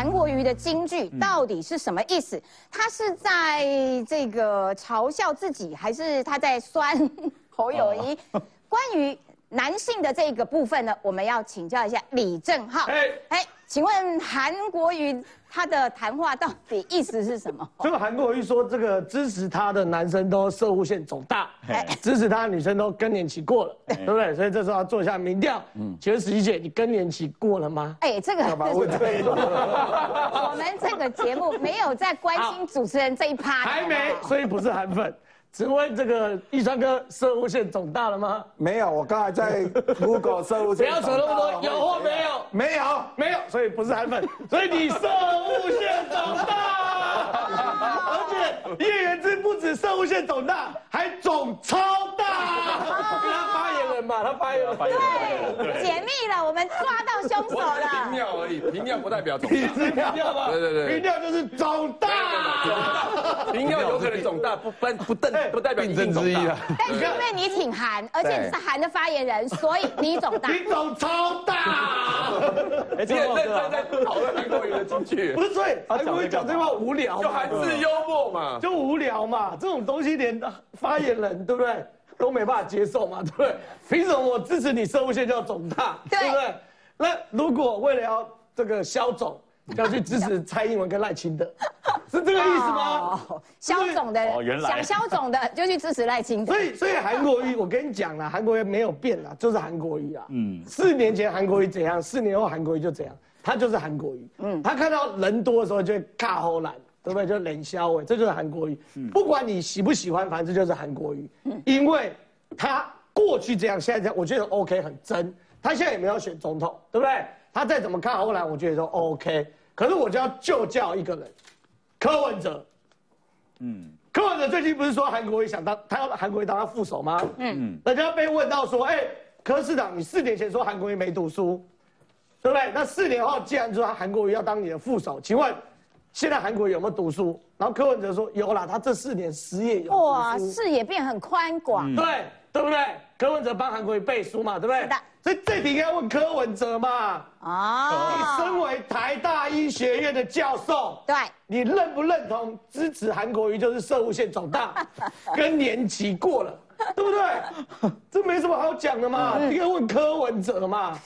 韩国瑜的金句到底是什么意思？他是在这个嘲笑自己，还是他在酸 侯友谊？关于男性的这个部分呢，我们要请教一下李正浩。哎哎，请问韩国瑜他的谈话到底意思是什么？这个韩国瑜说，这个支持他的男生都射物线肿大，支持他的女生都更年期过了，对不对？所以这时候要做一下民调。嗯，请问十一姐，你更年期过了吗？哎，这个 我们这个节目没有在关心主持人这一趴，还没，所以不是韩粉。请问这个易川哥射物线肿大了吗？没有，我刚才在 Google 射物线。不要扯那么多，有或没有？没有，没有，所以不是韩粉，所以你射物线肿大，而且叶元之不止射物线肿大，还肿超大。他发言人嘛，他发言了，对，解密了，我们抓到凶手了。平尿而已，平尿不代表肿大。平尿吗？对对对，平尿就是肿大。平尿有可能肿大，不不不代不代表你症之一啊。但是因为你挺韩，而且你是韩的发言人，所以你肿大。你肿超大。哎，这个在在讨论韩国瑜的进去。不是，所以韩国瑜讲这话无聊，就韩式幽默嘛，就无聊嘛。这种东西连发言人对不对？都没办法接受嘛，对不对？凭什么我支持你射物线就要肿大，对不对？那如果为了要这个消肿，要去支持蔡英文跟赖清德，是这个意思吗？消肿的，想消肿的就去支持赖清德。所以，所以韩国瑜，我跟你讲了，韩国瑜没有变啦，就是韩国瑜啊。嗯，四年前韩国瑜怎样，四年后韩国瑜就怎样，他就是韩国瑜。嗯，他看到人多的时候就会卡后懒。对不对？就冷笑哎，这就是韩国瑜。不管你喜不喜欢，反正就是韩国瑜。因为他过去这样，现在这样，我觉得 OK 很真。他现在也没有选总统，对不对？他再怎么看后来，我觉得说 OK。可是我就要就叫一个人，柯文哲。嗯，柯文哲最近不是说韩国瑜想当他要韩国瑜当他副手吗？嗯，人家被问到说，哎，柯市长，你四年前说韩国瑜没读书，对不对？那四年后既然说韩国瑜要当你的副手，请问？现在韩国有没有读书？然后柯文哲说有啦，他这四年失业有哇，视野变很宽广，对对不对？柯文哲帮韩国瑜背书嘛，对不对？所以这题应该问柯文哲嘛。哦，你身为台大医学院的教授，对，你认不认同支持韩国瑜就是射物线长大，更年期过了，对不对？这没什么好讲的嘛，应该问柯文哲嘛，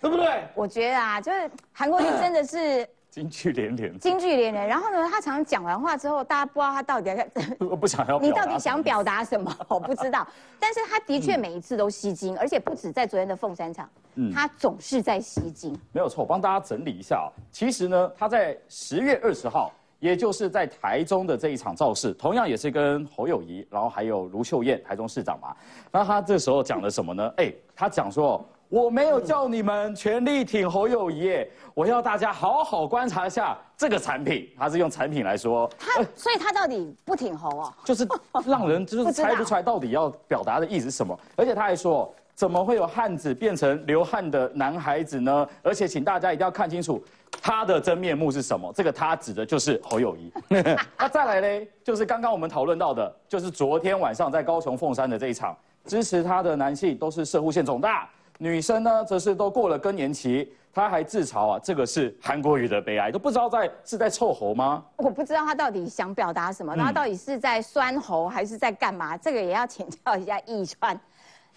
对不对？我觉得啊，就是韩国瑜真的是。金句连连，金句连连。然后呢，他常常讲完话之后，大家不知道他到底在，我不想要。你到底想表达什么？我不知道。但是他的确每一次都吸睛，而且不止在昨天的凤山场，嗯，他总是在吸睛。没有错，我帮大家整理一下啊。其实呢，他在十月二十号，也就是在台中的这一场造势，同样也是跟侯友谊，然后还有卢秀燕，台中市长嘛。那他这时候讲了什么呢？哎，他讲说。我没有叫你们全力挺侯友谊，我要大家好好观察一下这个产品，他是用产品来说，他所以他到底不挺侯哦？就是 让人就是猜不出来到底要表达的意思是什么，而且他还说，怎么会有汉子变成流汗的男孩子呢？而且请大家一定要看清楚他的真面目是什么，这个他指的就是侯友谊。那再来嘞，就是刚刚我们讨论到的，就是昨天晚上在高雄凤山的这一场，支持他的男性都是射护线总大。女生呢，则是都过了更年期，她还自嘲啊，这个是韩国语的悲哀，都不知道在是在臭猴吗？我不知道她到底想表达什么，她到底是在酸猴还是在干嘛？这个也要请教一下易川。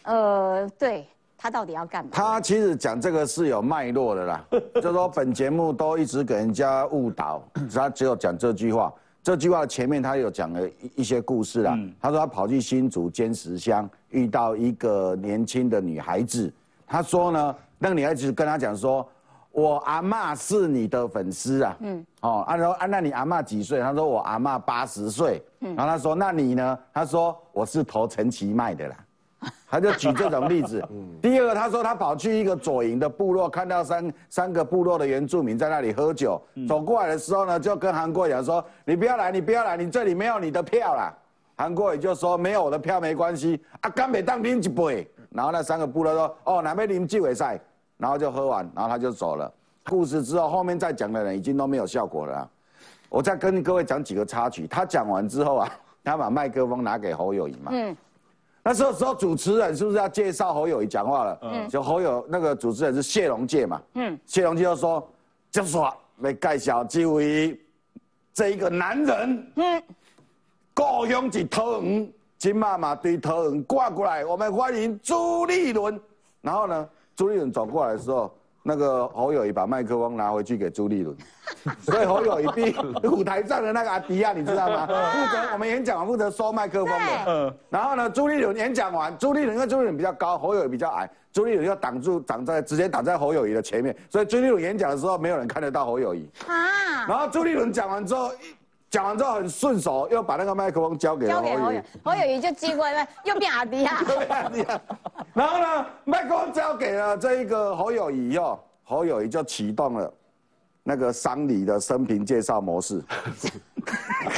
呃，对他到底要干嘛？他其实讲这个是有脉络的啦，就说本节目都一直给人家误导，他只有讲这句话。这句话前面他有讲了一一些故事啦。他说他跑去新竹坚石乡，遇到一个年轻的女孩子。他说呢，那个女孩子跟他讲说，我阿妈是你的粉丝啊，嗯，哦，啊，然后啊，那你阿妈几岁？他说我阿妈八十岁，嗯，然后他说那你呢？他说我是投陈其迈的啦，他就举这种例子。第二个，他说他跑去一个左营的部落，看到三三个部落的原住民在那里喝酒，走过来的时候呢，就跟韩国讲说，你不要来，你不要来，你这里没有你的票啦。韩国也就说没有我的票没关系，啊，干美当兵一杯。然后那三个部落说：“哦，哪边你们纪委赛？”然后就喝完，然后他就走了。故事之后，后面再讲的人已经都没有效果了。我再跟各位讲几个插曲。他讲完之后啊，他把麦克风拿给侯友谊嘛。嗯。那时候时候主持人是不是要介绍侯友谊讲话了？嗯。就侯友那个主持人是谢龙介嘛。嗯。谢龙介就说：“就说没盖小纪委这一个男人，嗯，故乡是桃园，金妈妈对桃园挂过来，我们欢迎朱立伦。然后呢，朱立伦走过来的时候。那个侯友谊把麦克风拿回去给朱立伦，所以侯友谊比舞台上的那个阿迪亚，你知道吗？负责我们演讲完负责收麦克风的。嗯。然后呢，朱立伦演讲完，朱立伦因为朱立伦比较高，侯友谊比较矮，朱立伦要挡住挡在直接挡在侯友谊的前面，所以朱立伦演讲的时候没有人看得到侯友谊。啊。然后朱立伦讲完之后。讲完之后很顺手，又把那个麦克风交给侯友侯友谊就接过来，又变阿迪亚。然后呢，麦克风交给了这一个侯友谊哦，侯友谊就启动了那个丧礼的生平介绍模式。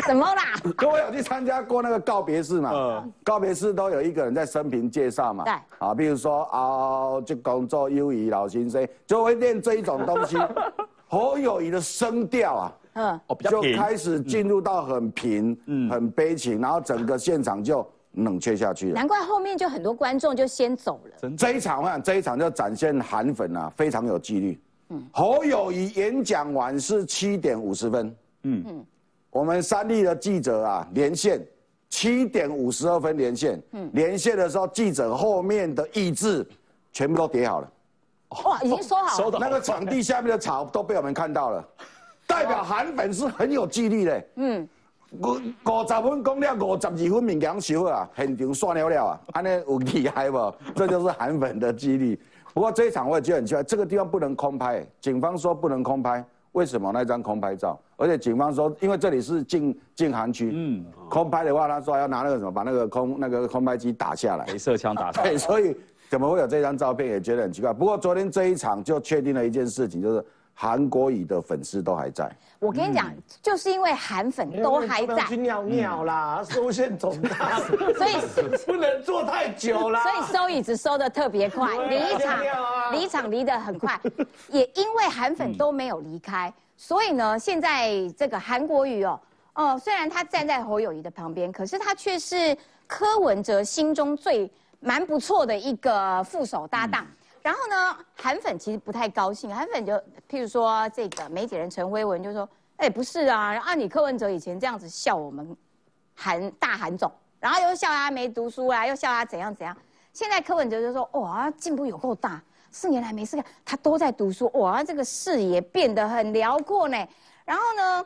怎么啦？各位有去参加过那个告别式嘛？嗯。告别式都有一个人在生平介绍嘛？对。啊，比如说啊，这工作友谊老先生，就会练这一种东西。侯友谊的声调啊。嗯，就开始进入到很平、嗯，很悲情，然后整个现场就冷却下去了。难怪后面就很多观众就先走了。这一场我想这一场就展现韩粉啊，非常有纪律。嗯，侯友谊演讲完是七点五十分。嗯嗯，我们三立的记者啊连线，七点五十二分连线。嗯，连线的时候记者后面的意志全部都叠好了。哇，已经收好了。那个场地下面的草都被我们看到了。代表韩粉是很有纪律的。嗯，五五十分讲了五十二分勉强收啊，现场算了了啊，安尼有厉害不？这就是韩粉的纪律。不过这一场我也觉得很奇怪，这个地方不能空拍，警方说不能空拍，为什么那张空拍照？而且警方说，因为这里是禁禁韩区，嗯，空拍的话，他说要拿那个什么，把那个空那个空拍机打下来，镭射枪打下来。对，所以怎么会有这张照片，也觉得很奇怪。不过昨天这一场就确定了一件事情，就是。韩国瑜的粉丝都还在，我跟你讲，就是因为韩粉都还在，去尿尿啦，收线总大，所以 不能坐太久啦，所以收椅子收的特别快，离场离场离得很快，也因为韩粉都没有离开，所以呢，现在这个韩国瑜哦，哦，虽然他站在侯友谊的旁边，可是他却是柯文哲心中最蛮不错的一个副手搭档。然后呢，韩粉其实不太高兴。韩粉就譬如说，这个媒体人陈辉文就说：“哎，不是啊，按你柯文哲以前这样子笑我们韩大韩总，然后又笑他没读书啊，又笑他怎样怎样。现在柯文哲就说：哇，进步有够大，四年来没事干，他都在读书，哇，这个视野变得很辽阔呢。然后呢，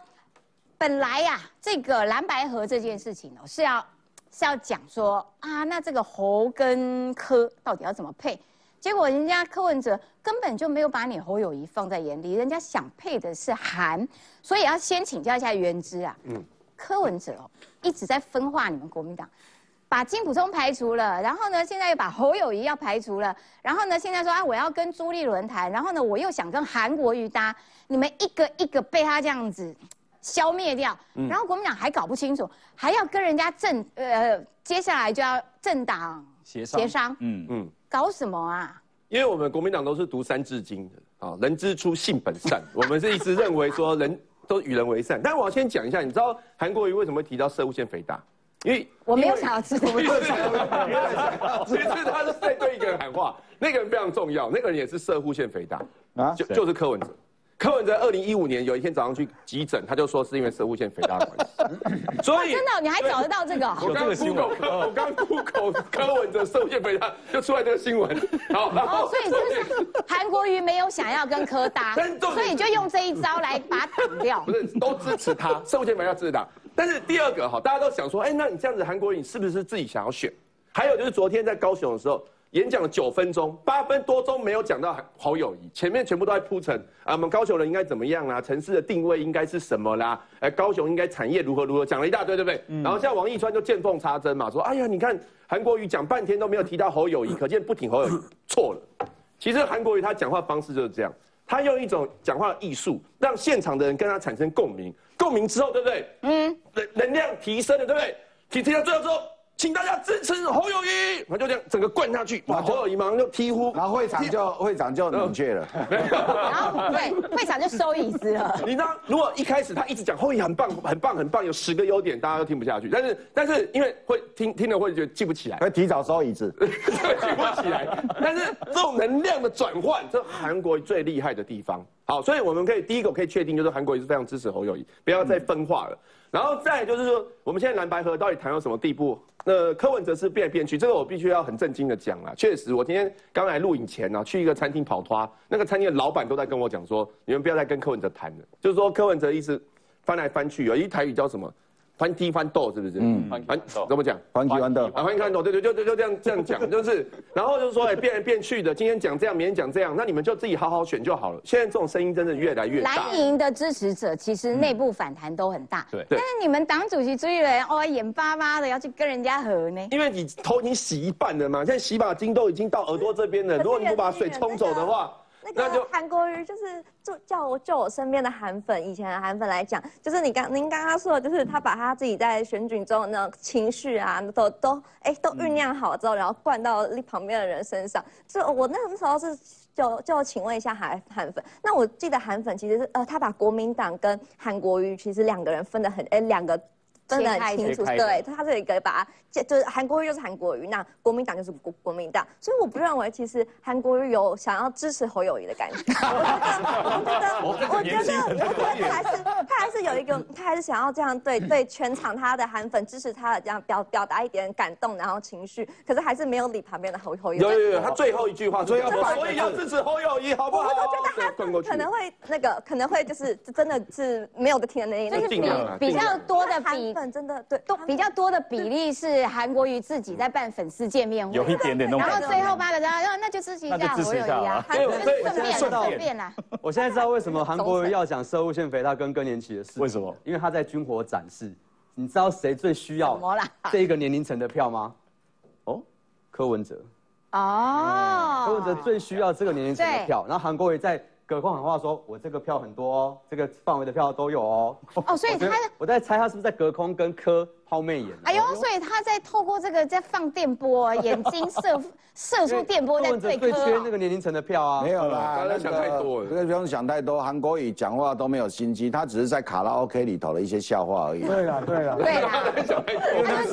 本来呀，这个蓝白河这件事情哦，是要是要讲说啊，那这个侯跟柯到底要怎么配？”结果人家柯文哲根本就没有把你侯友谊放在眼里，人家想配的是韩，所以要先请教一下原之啊。嗯，柯文哲哦一直在分化你们国民党，把金普聪排除了，然后呢现在又把侯友谊要排除了，然后呢现在说啊我要跟朱立伦谈，然后呢我又想跟韩国瑜搭，你们一个一个被他这样子消灭掉，然后国民党还搞不清楚，还要跟人家政呃接下来就要政党协商，协商，嗯嗯。搞什么啊？因为我们国民党都是读三字经的啊，人之初性本善，我们是一直认为说人都与人为善。但是我要先讲一下，你知道韩国瑜为什么会提到射物腺肥大？因为我没有想要知道，其实 他是在对一个人喊话，那个人非常重要，那个人也是射物腺肥大啊，就就是柯文哲。柯文哲二零一五年有一天早上去急诊，他就说是因为食物腺肥大的关系。所以真的，你还找得到这个？我刚 Google，我刚 Google 柯文哲食物腺肥大，就出来这个新闻。好，然后所以就是韩国瑜没有想要跟柯搭，所以就用这一招来把他挡掉。不是，都支持他，食物腺肥大支持他。但是第二个哈，大家都想说，哎，那你这样子韩国瑜是不是自己想要选？还有就是昨天在高雄的时候。演讲了九分钟，八分多钟没有讲到好友谊，前面全部都在铺陈啊，我们高雄人应该怎么样啦，城市的定位应该是什么啦，哎，高雄应该产业如何如何，讲了一大堆，对不对？然后现在王一川就见缝插针嘛，说，哎呀，你看韩国瑜讲半天都没有提到侯友谊，可见不挺侯友谊，错了。其实韩国瑜他讲话方式就是这样，他用一种讲话的艺术，让现场的人跟他产生共鸣，共鸣之后，对不对？嗯，能能量提升了，对不对？提提到最后说。请大家支持侯友谊，他就这样整个灌下去，哇，侯友谊马上就踢呼，然后会长就会长就冷却了，然后对会长就收椅子了。你知道，如果一开始他一直讲侯友谊很棒、很棒、很棒，有十个优点，大家都听不下去。但是但是因为会听听了会觉得记不起来，会提早收椅子，记不起来。但是这种能量的转换，这韩国最厉害的地方。好，所以我们可以第一个可以确定，就是韩国也是非常支持侯友谊，不要再分化了。然后再就是说，我们现在蓝白河到底谈到什么地步？那柯文哲是变来变去，这个我必须要很震惊的讲啊。确实，我今天刚来录影前呢，去一个餐厅跑脱，那个餐厅的老板都在跟我讲说，你们不要再跟柯文哲谈了，就是说柯文哲一直翻来翻去，有一台语叫什么？翻踢翻斗是不是？嗯，翻怎么讲？翻踢翻斗啊，翻踢翻斗，对对，就就就这样这样讲，就是，然后就是说，哎，变来变去的，今天讲这样，明天讲这样，那你们就自己好好选就好了。现在这种声音真的越来越大。蓝营的支持者其实内部反弹都很大，对。但是你们党主席朱立伦哦，眼巴巴的要去跟人家和呢？因为你头已经洗一半了嘛，现在洗发精都已经到耳朵这边了，如果你不把水冲走的话。那个韩国瑜就是就叫我就我身边的韩粉，以前的韩粉来讲，就是你刚您刚刚说的，就是他把他自己在选举中那种情绪啊，都都哎都酝酿好之后，然后灌到旁边的人身上。就我那时候是就就请问一下韩韩粉，那我记得韩粉其实是呃他把国民党跟韩国瑜其实两个人分得很哎两个。分得很清楚，对，他这一个把，就是韩国瑜就是韩国瑜，那国民党就是国国民党，所以我不认为其实韩国瑜有想要支持侯友谊的感觉。我觉得，我觉得，我觉得，我觉得还是他还是有一个，他还是想要这样对对全场他的韩粉支持他的这样表表达一点感动，然后情绪，可是还是没有理旁边的侯侯友谊。有有有，他最后一句话，所以所以要支持侯友谊，好不好？我觉得他可能会那个，可能会就是真的是没有的听的那一就是比比较多的比。真的对，都比较多的比例是韩国瑜自己在办粉丝见面会，有一点点然后最后发的，然后那就支持一下侯友谊啊，对，顺便顺便啦。我现在知道为什么韩国瑜要讲射物腺肥大跟更年期的事，为什么？因为他在军火展示。你知道谁最需要这一个年龄层的票吗？哦，柯文哲。哦，柯文哲最需要这个年龄层的票，然后韩国瑜在。隔空喊话说：“我这个票很多哦，这个范围的票都有哦。”哦，所以他我在猜他是不是在隔空跟柯抛媚眼？哎呦，所以他在透过这个在放电波，眼睛射射出电波在对最缺那个年龄层的票啊。没有啦，大家想太多了，这个不用想太多。韩国语讲话都没有心机，他只是在卡拉 OK 里头的一些笑话而已。对啦，对啦，对啦。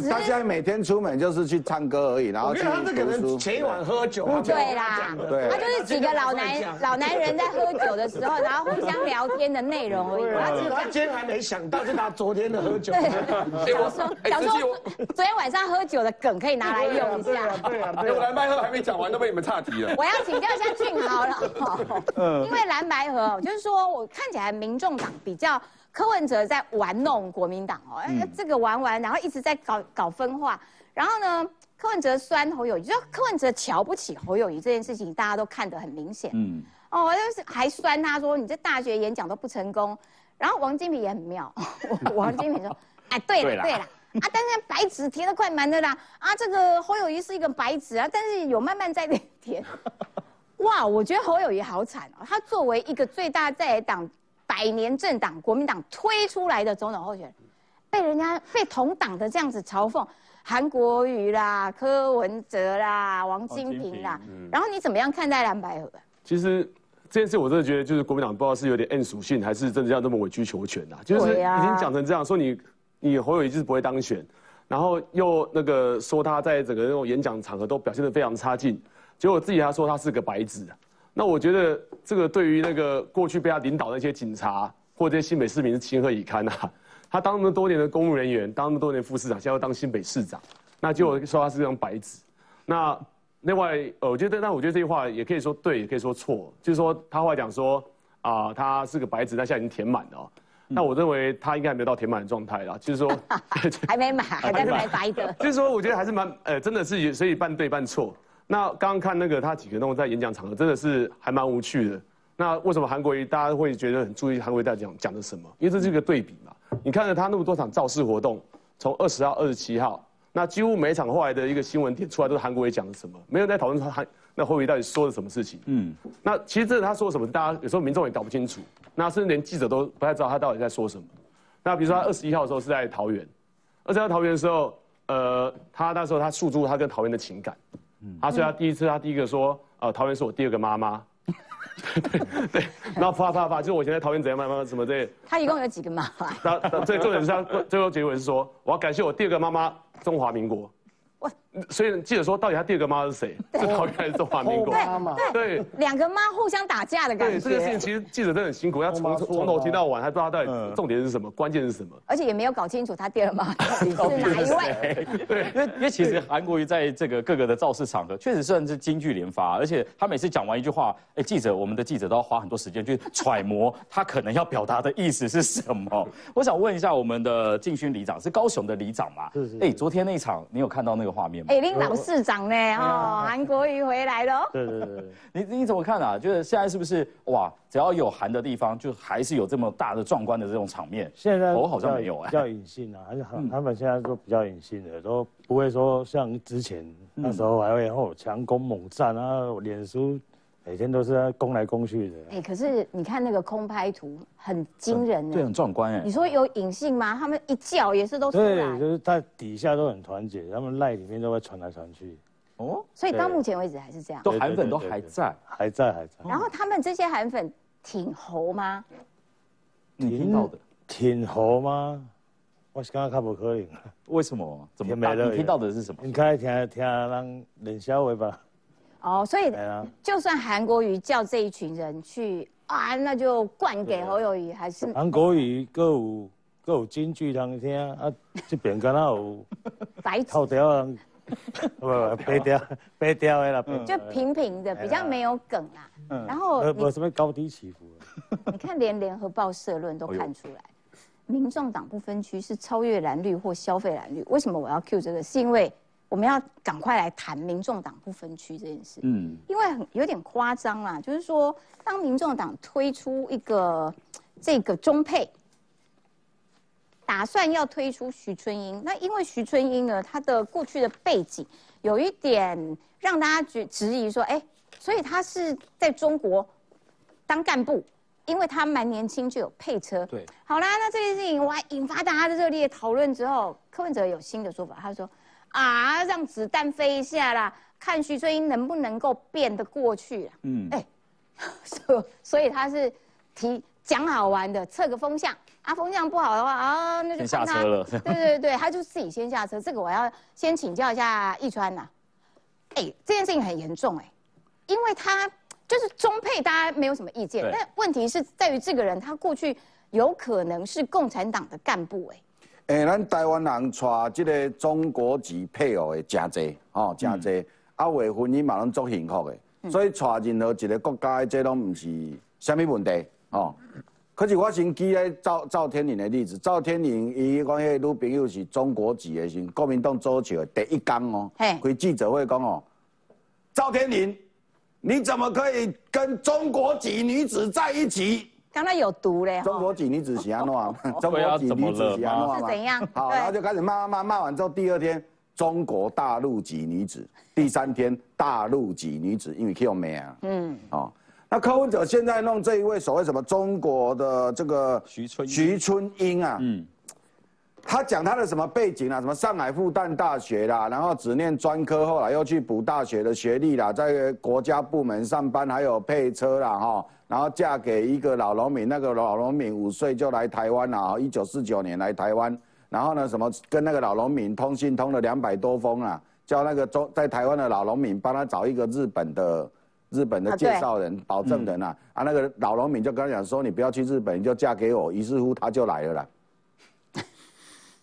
他现在每天出门就是去唱歌而已，然后去读书。前一晚喝酒。对啦，对，他就是几个老男老男人在喝酒的时候。然后互相聊天的内容而已。他今天还没想到，就拿昨天的喝酒。对，我说，想说昨天晚上喝酒的梗可以拿来用一下。对啊，对啊。蓝白河还没讲完，都被你们岔题了。我要请教一下俊豪了。嗯。因为蓝白河，就是说我看起来民众党比较柯文哲在玩弄国民党哦，哎这个玩玩，然后一直在搞搞分化。然后呢，柯文哲酸侯友谊，就柯文哲瞧不起侯友谊这件事情，大家都看得很明显。嗯。哦，就是还酸他说你这大学演讲都不成功，然后王金平也很妙，王金平说，哎，对了对了，啊，但是白纸填的快满的啦，啊，这个侯友谊是一个白纸啊，但是有慢慢在填，哇，我觉得侯友谊好惨哦，他作为一个最大在党百年政党国民党推出来的总统候选人，被人家被同党的这样子嘲讽，韩国瑜啦、柯文哲啦、王金平啦，然后你怎么样看待蓝白河？其实。这件事我真的觉得，就是国民党不知道是有点 N 属性，还是真的要那么委曲求全呐？就是已经讲成这样，说你你侯友谊就是不会当选，然后又那个说他在整个那种演讲场合都表现得非常差劲，结果自己还说他是个白纸。那我觉得这个对于那个过去被他领导的那些警察或这些新北市民是情何以堪呐？他当那么多年的公务人员，当那么多年副市长，现在要当新北市长，那就说他是张白纸，那。另外，呃，我觉得，那我觉得这句话也可以说对，也可以说错。就是说，他后来讲说，啊，他是个白纸，但现在已经填满了。那我认为他应该还没有到填满的状态啦。就是说，还没满，还在白白的。就是说，我觉得还是蛮，呃，真的是所以半对半错。那刚刚看那个他几个那种在演讲场合，真的是还蛮无趣的。那为什么韩国瑜大家会觉得很注意韩国瑜在讲讲的什么？因为这是一个对比嘛。你看了他那么多场造势活动，从二十号、二十七号。那几乎每一场后来的一个新闻点出来都是韩国瑜讲的什么，没有在讨论他韩那侯友到底说了什么事情。嗯，那其实这他说什么，大家有时候民众也搞不清楚，那甚至连记者都不太知道他到底在说什么。那比如说他二十一号的时候是在桃园，二十一号桃园的时候，呃，他那时候他诉诸他跟桃园的情感，嗯，他所以他第一次他第一个说，呃，桃园是我第二个妈妈，对对，然后啪啪啪，就是我以前在桃园怎样妈妈什么这，他一共有几个妈妈？那最重点是他最后结尾是说，我要感谢我第二个妈妈中华民国。所以记者说，到底他第二个妈是谁？是桃园还是中华民国？对对，两个妈互相打架的感觉。对这个事情，其实记者真的很辛苦，要从从头听到晚，还不知道到底重点是什么，关键是什么。而且也没有搞清楚他第二妈 到底是哪一位。对，因为因为其实韩国瑜在这个各个的造势场合，确实算是金句连发，而且他每次讲完一句话，哎，记者我们的记者都要花很多时间去揣摩他可能要表达的意思是什么。我想问一下我们的敬勋里长，是高雄的里长嘛？是是。哎，昨天那一场，你有看到那个画面吗？哎，林老市长呢？哦，韩国瑜回来了。对对对，你你怎么看啊？就是现在是不是哇？只要有韩的地方，就还是有这么大的壮观的这种场面。现在我好像没有哎，比较隐性啊，还是他们现在都比较隐性的，都不会说像之前那时候还会哦强攻猛战啊，脸书每天都是在攻来攻去的。哎，可是你看那个空拍图很惊人，对，很壮观哎。你说有隐性吗？他们一叫也是都出来，对，就是在底下都很团结，他们赖里面都会传来传去。哦，所以到目前为止还是这样，都韩粉都还在，还在还在。然后他们这些韩粉挺猴吗？你听到的挺猴吗？我是刚刚看不可能。为什么？怎么没了？你听到的是什么？应该听听人冷笑话吧。哦，所以就算韩国瑜叫这一群人去啊，那就灌给侯友谊还是？韩国瑜各有各有京剧通听啊，这边刚好有 白头条。不不，白条白条的啦，就平平的，比较没有梗啊。嗯，然后没什么高低起伏。你看连联合报社论都看出来，民众党不分区是超越蓝绿或消费蓝绿。为什么我要 Q 这个？是因为我们要赶快来谈民众党不分区这件事。嗯，因为很有点夸张啦，就是说当民众党推出一个这个中配。打算要推出徐春英，那因为徐春英呢，她的过去的背景有一点让大家觉质疑说，哎，所以她是在中国当干部，因为她蛮年轻就有配车。对，好啦，那这件事情我还引发大家的热烈讨论之后，柯文哲有新的说法，他说啊，让子弹飞一下啦，看徐春英能不能够变得过去。嗯，哎，所所以他是提讲好玩的，测个风向。啊，风向不好的话啊，那就下车了。对对对，他就自己先下车。这个我要先请教一下易川呐。哎，这件事情很严重哎，因为他就是中配，大家没有什么意见。但问题是在于这个人，他过去有可能是共产党的干部哎。哎，咱台湾人娶即个中国籍配偶的真多哦，真多。啊，为婚姻嘛拢足幸福的，所以娶任何一个国家的，这拢毋是虾米问题哦。可是我先举个赵赵天麟的例子，赵天麟伊讲迄女朋友是中国籍的，是国民党组织的第一刚哦，开记者会讲哦，赵天麟，你怎么可以跟中国籍女子在一起？刚才有毒嘞！中国籍女子是安怎？中国籍女子是安怎？是怎样？好，然后就开始骂骂骂骂完之后，第二天中国大陆籍女子，第三天大陆籍女子，因为 Q 没啊，嗯，哦。那柯文哲现在弄这一位所谓什么中国的这个徐春徐春英啊，嗯，他讲他的什么背景啊，什么上海复旦大学啦，然后只念专科，后来又去补大学的学历啦，在国家部门上班，还有配车啦哈，然后嫁给一个老农民，那个老农民五岁就来台湾了，一九四九年来台湾，然后呢什么跟那个老农民通信通了两百多封啊，叫那个中在台湾的老农民帮他找一个日本的。日本的介绍人、保证人啊，啊，那个老农民就跟他讲说：“你不要去日本，你就嫁给我。”于是乎，他就来了啦。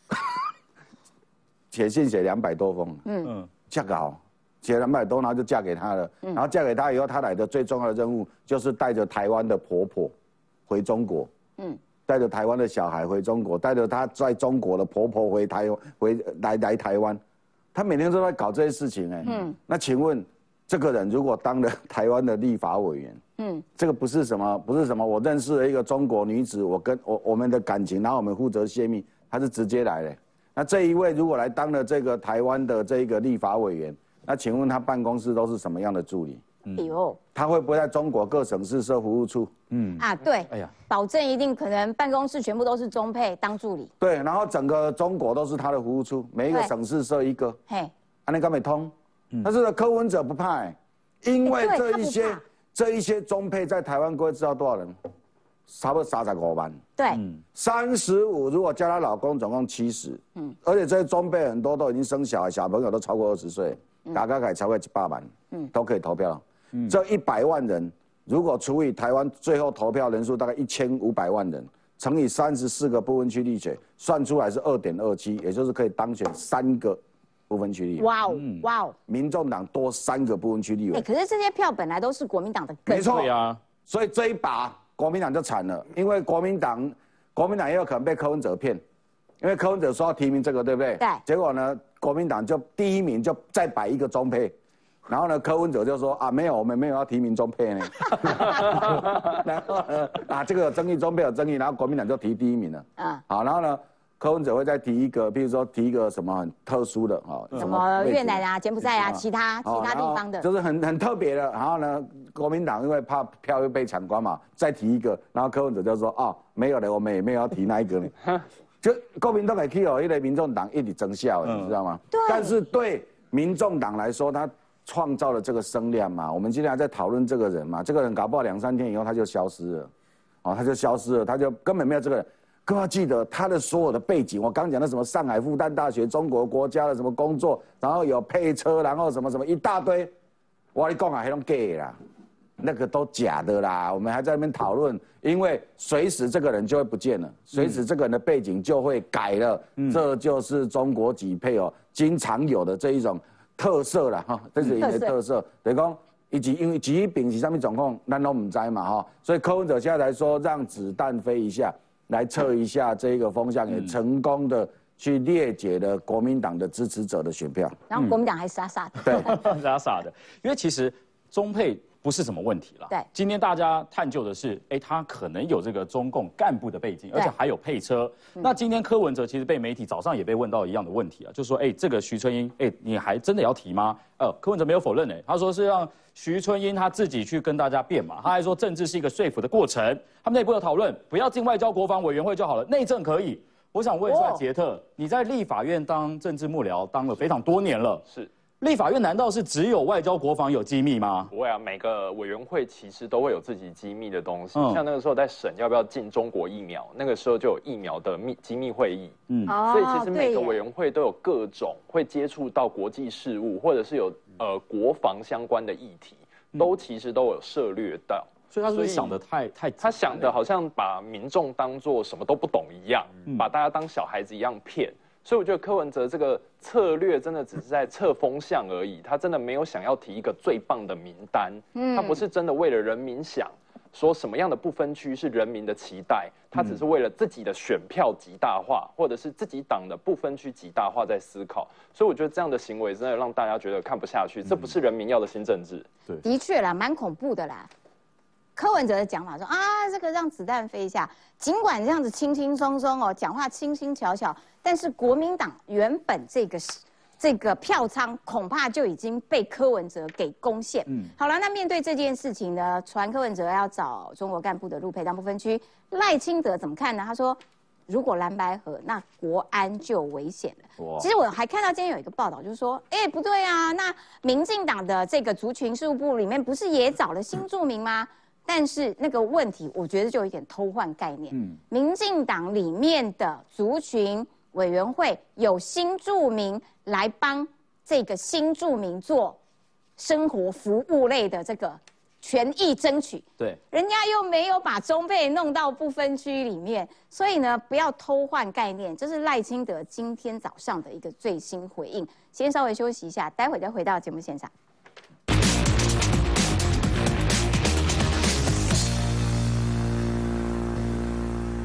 写信写两百多封，嗯嗯，嫁好，写两百多，然后就嫁给他了。然后嫁给他以后，他来的最重要的任务就是带着台湾的婆婆回中国，嗯，带着台湾的小孩回中国，带着他在中国的婆婆回台回来来台湾，他每天都在搞这些事情，哎，嗯，那请问？这个人如果当了 台湾的立法委员，嗯，这个不是什么，不是什么，我认识了一个中国女子，我跟我我们的感情，然后我们负责泄密，他是直接来的。那这一位如果来当了这个台湾的这个立法委员，那请问他办公室都是什么样的助理？哎呦，他会不会在中国各省市设服务处？嗯啊，对，哎呀，保证一定可能办公室全部都是中配当助理。对，然后整个中国都是他的服务处，每一个省市设一个。嘿，安尼敢没通？但是柯文哲不怕，因为这一些这一些中配在台湾各位知道多少人？差不多三十五万。对，三十五如果加她老公总共七十。嗯，而且这些中配很多都已经生小孩，小朋友都超过二十岁，大概可以超过一百万，嗯，都可以投票。嗯，这一百万人。如果除以台湾最后投票人数大概一千五百万人，乘以三十四个部分区立选，算出来是二点二七，也就是可以当选三个部分区立委。哇哦，哇哦！民众党多三个部分区立委。哎，可是这些票本来都是国民党的。没错呀，所以这一把国民党就惨了，因为国民党国民党也有可能被柯文哲骗，因为柯文哲说要提名这个，对不对？对。结果呢，国民党就第一名就再摆一个中配。然后呢，柯文哲就说啊，没有，我们没有要提名中配呢。然后呢啊，这个有争议，中配有争议，然后国民党就提第一名了。嗯。好，然后呢，柯文哲会再提一个，比如说提一个什么很特殊的啊，什么越南啊、柬埔寨啊，其他其他地方的，就是很很特别的。然后呢，国民党因为怕票又被抢光嘛，再提一个，然后柯文哲就说啊，没有了，我们也没有要提那一个呢。就国民党来去哦，因为民众党一直增效，你知道吗？对。但是对民众党来说，他。创造了这个声量嘛？我们今天还在讨论这个人嘛？这个人搞不好两三天以后他就消失了，哦，他就消失了，他就根本没有这个人。各位记得他的所有的背景，我刚讲的什么上海复旦大学、中国国家的什么工作，然后有配车，然后什么什么一大堆，我跟你讲啊，还拢 gay 啦，那个都假的啦。我们还在那边讨论，因为随时这个人就会不见了，随时这个人的背景就会改了，这就是中国几配哦，经常有的这一种。特色了，哈，这是一个特色。等于讲，以及因为吉丙是上面总共咱都唔知嘛，哈，所以柯文哲现在来说，让子弹飞一下，来测一下这个风向，也成功的去裂解了国民党的支持者的选票。然后国民党还傻傻的，对，傻傻的，因为其实中配。不是什么问题了。对，今天大家探究的是，哎，他可能有这个中共干部的背景，而且还有配车。那今天柯文哲其实被媒体早上也被问到一样的问题啊，就是说，哎，这个徐春英，哎，你还真的要提吗？呃，柯文哲没有否认，哎，他说是让徐春英他自己去跟大家辩嘛。他还说政治是一个说服的过程，他们内部有讨论，不要进外交国防委员会就好了，内政可以。我想问一下杰特，你在立法院当政治幕僚当了非常多年了，是。立法院难道是只有外交国防有机密吗？不会啊，每个委员会其实都会有自己机密的东西。像那个时候在审要不要进中国疫苗，那个时候就有疫苗的密机密会议。嗯，所以其实每个委员会都有各种会接触到国际事务，或者是有呃国防相关的议题，都其实都有涉略到。所以他是想的太太，他想的好像把民众当做什么都不懂一样，把大家当小孩子一样骗。所以我觉得柯文哲这个策略真的只是在测风向而已，他真的没有想要提一个最棒的名单，他不是真的为了人民想，说什么样的不分区是人民的期待，他只是为了自己的选票极大化，或者是自己党的不分区极大化在思考。所以我觉得这样的行为真的让大家觉得看不下去，这不是人民要的新政治。对，的确啦，蛮恐怖的啦。柯文哲的讲法说啊，这个让子弹飞一下，尽管这样子轻轻松松哦，讲话轻轻巧巧，但是国民党原本这个这个票仓恐怕就已经被柯文哲给攻陷。嗯，好了，那面对这件事情呢，传柯文哲要找中国干部的陆配当不分区，赖清德怎么看呢？他说，如果蓝白合，那国安就危险了。其实我还看到今天有一个报道，就是说，哎，不对啊，那民进党的这个族群事务部里面不是也找了新住民吗？但是那个问题，我觉得就有一点偷换概念。嗯，民进党里面的族群委员会有新住民来帮这个新住民做生活服务类的这个权益争取。对，人家又没有把中配弄到不分区里面，所以呢，不要偷换概念。这是赖清德今天早上的一个最新回应。先稍微休息一下，待会再回到节目现场。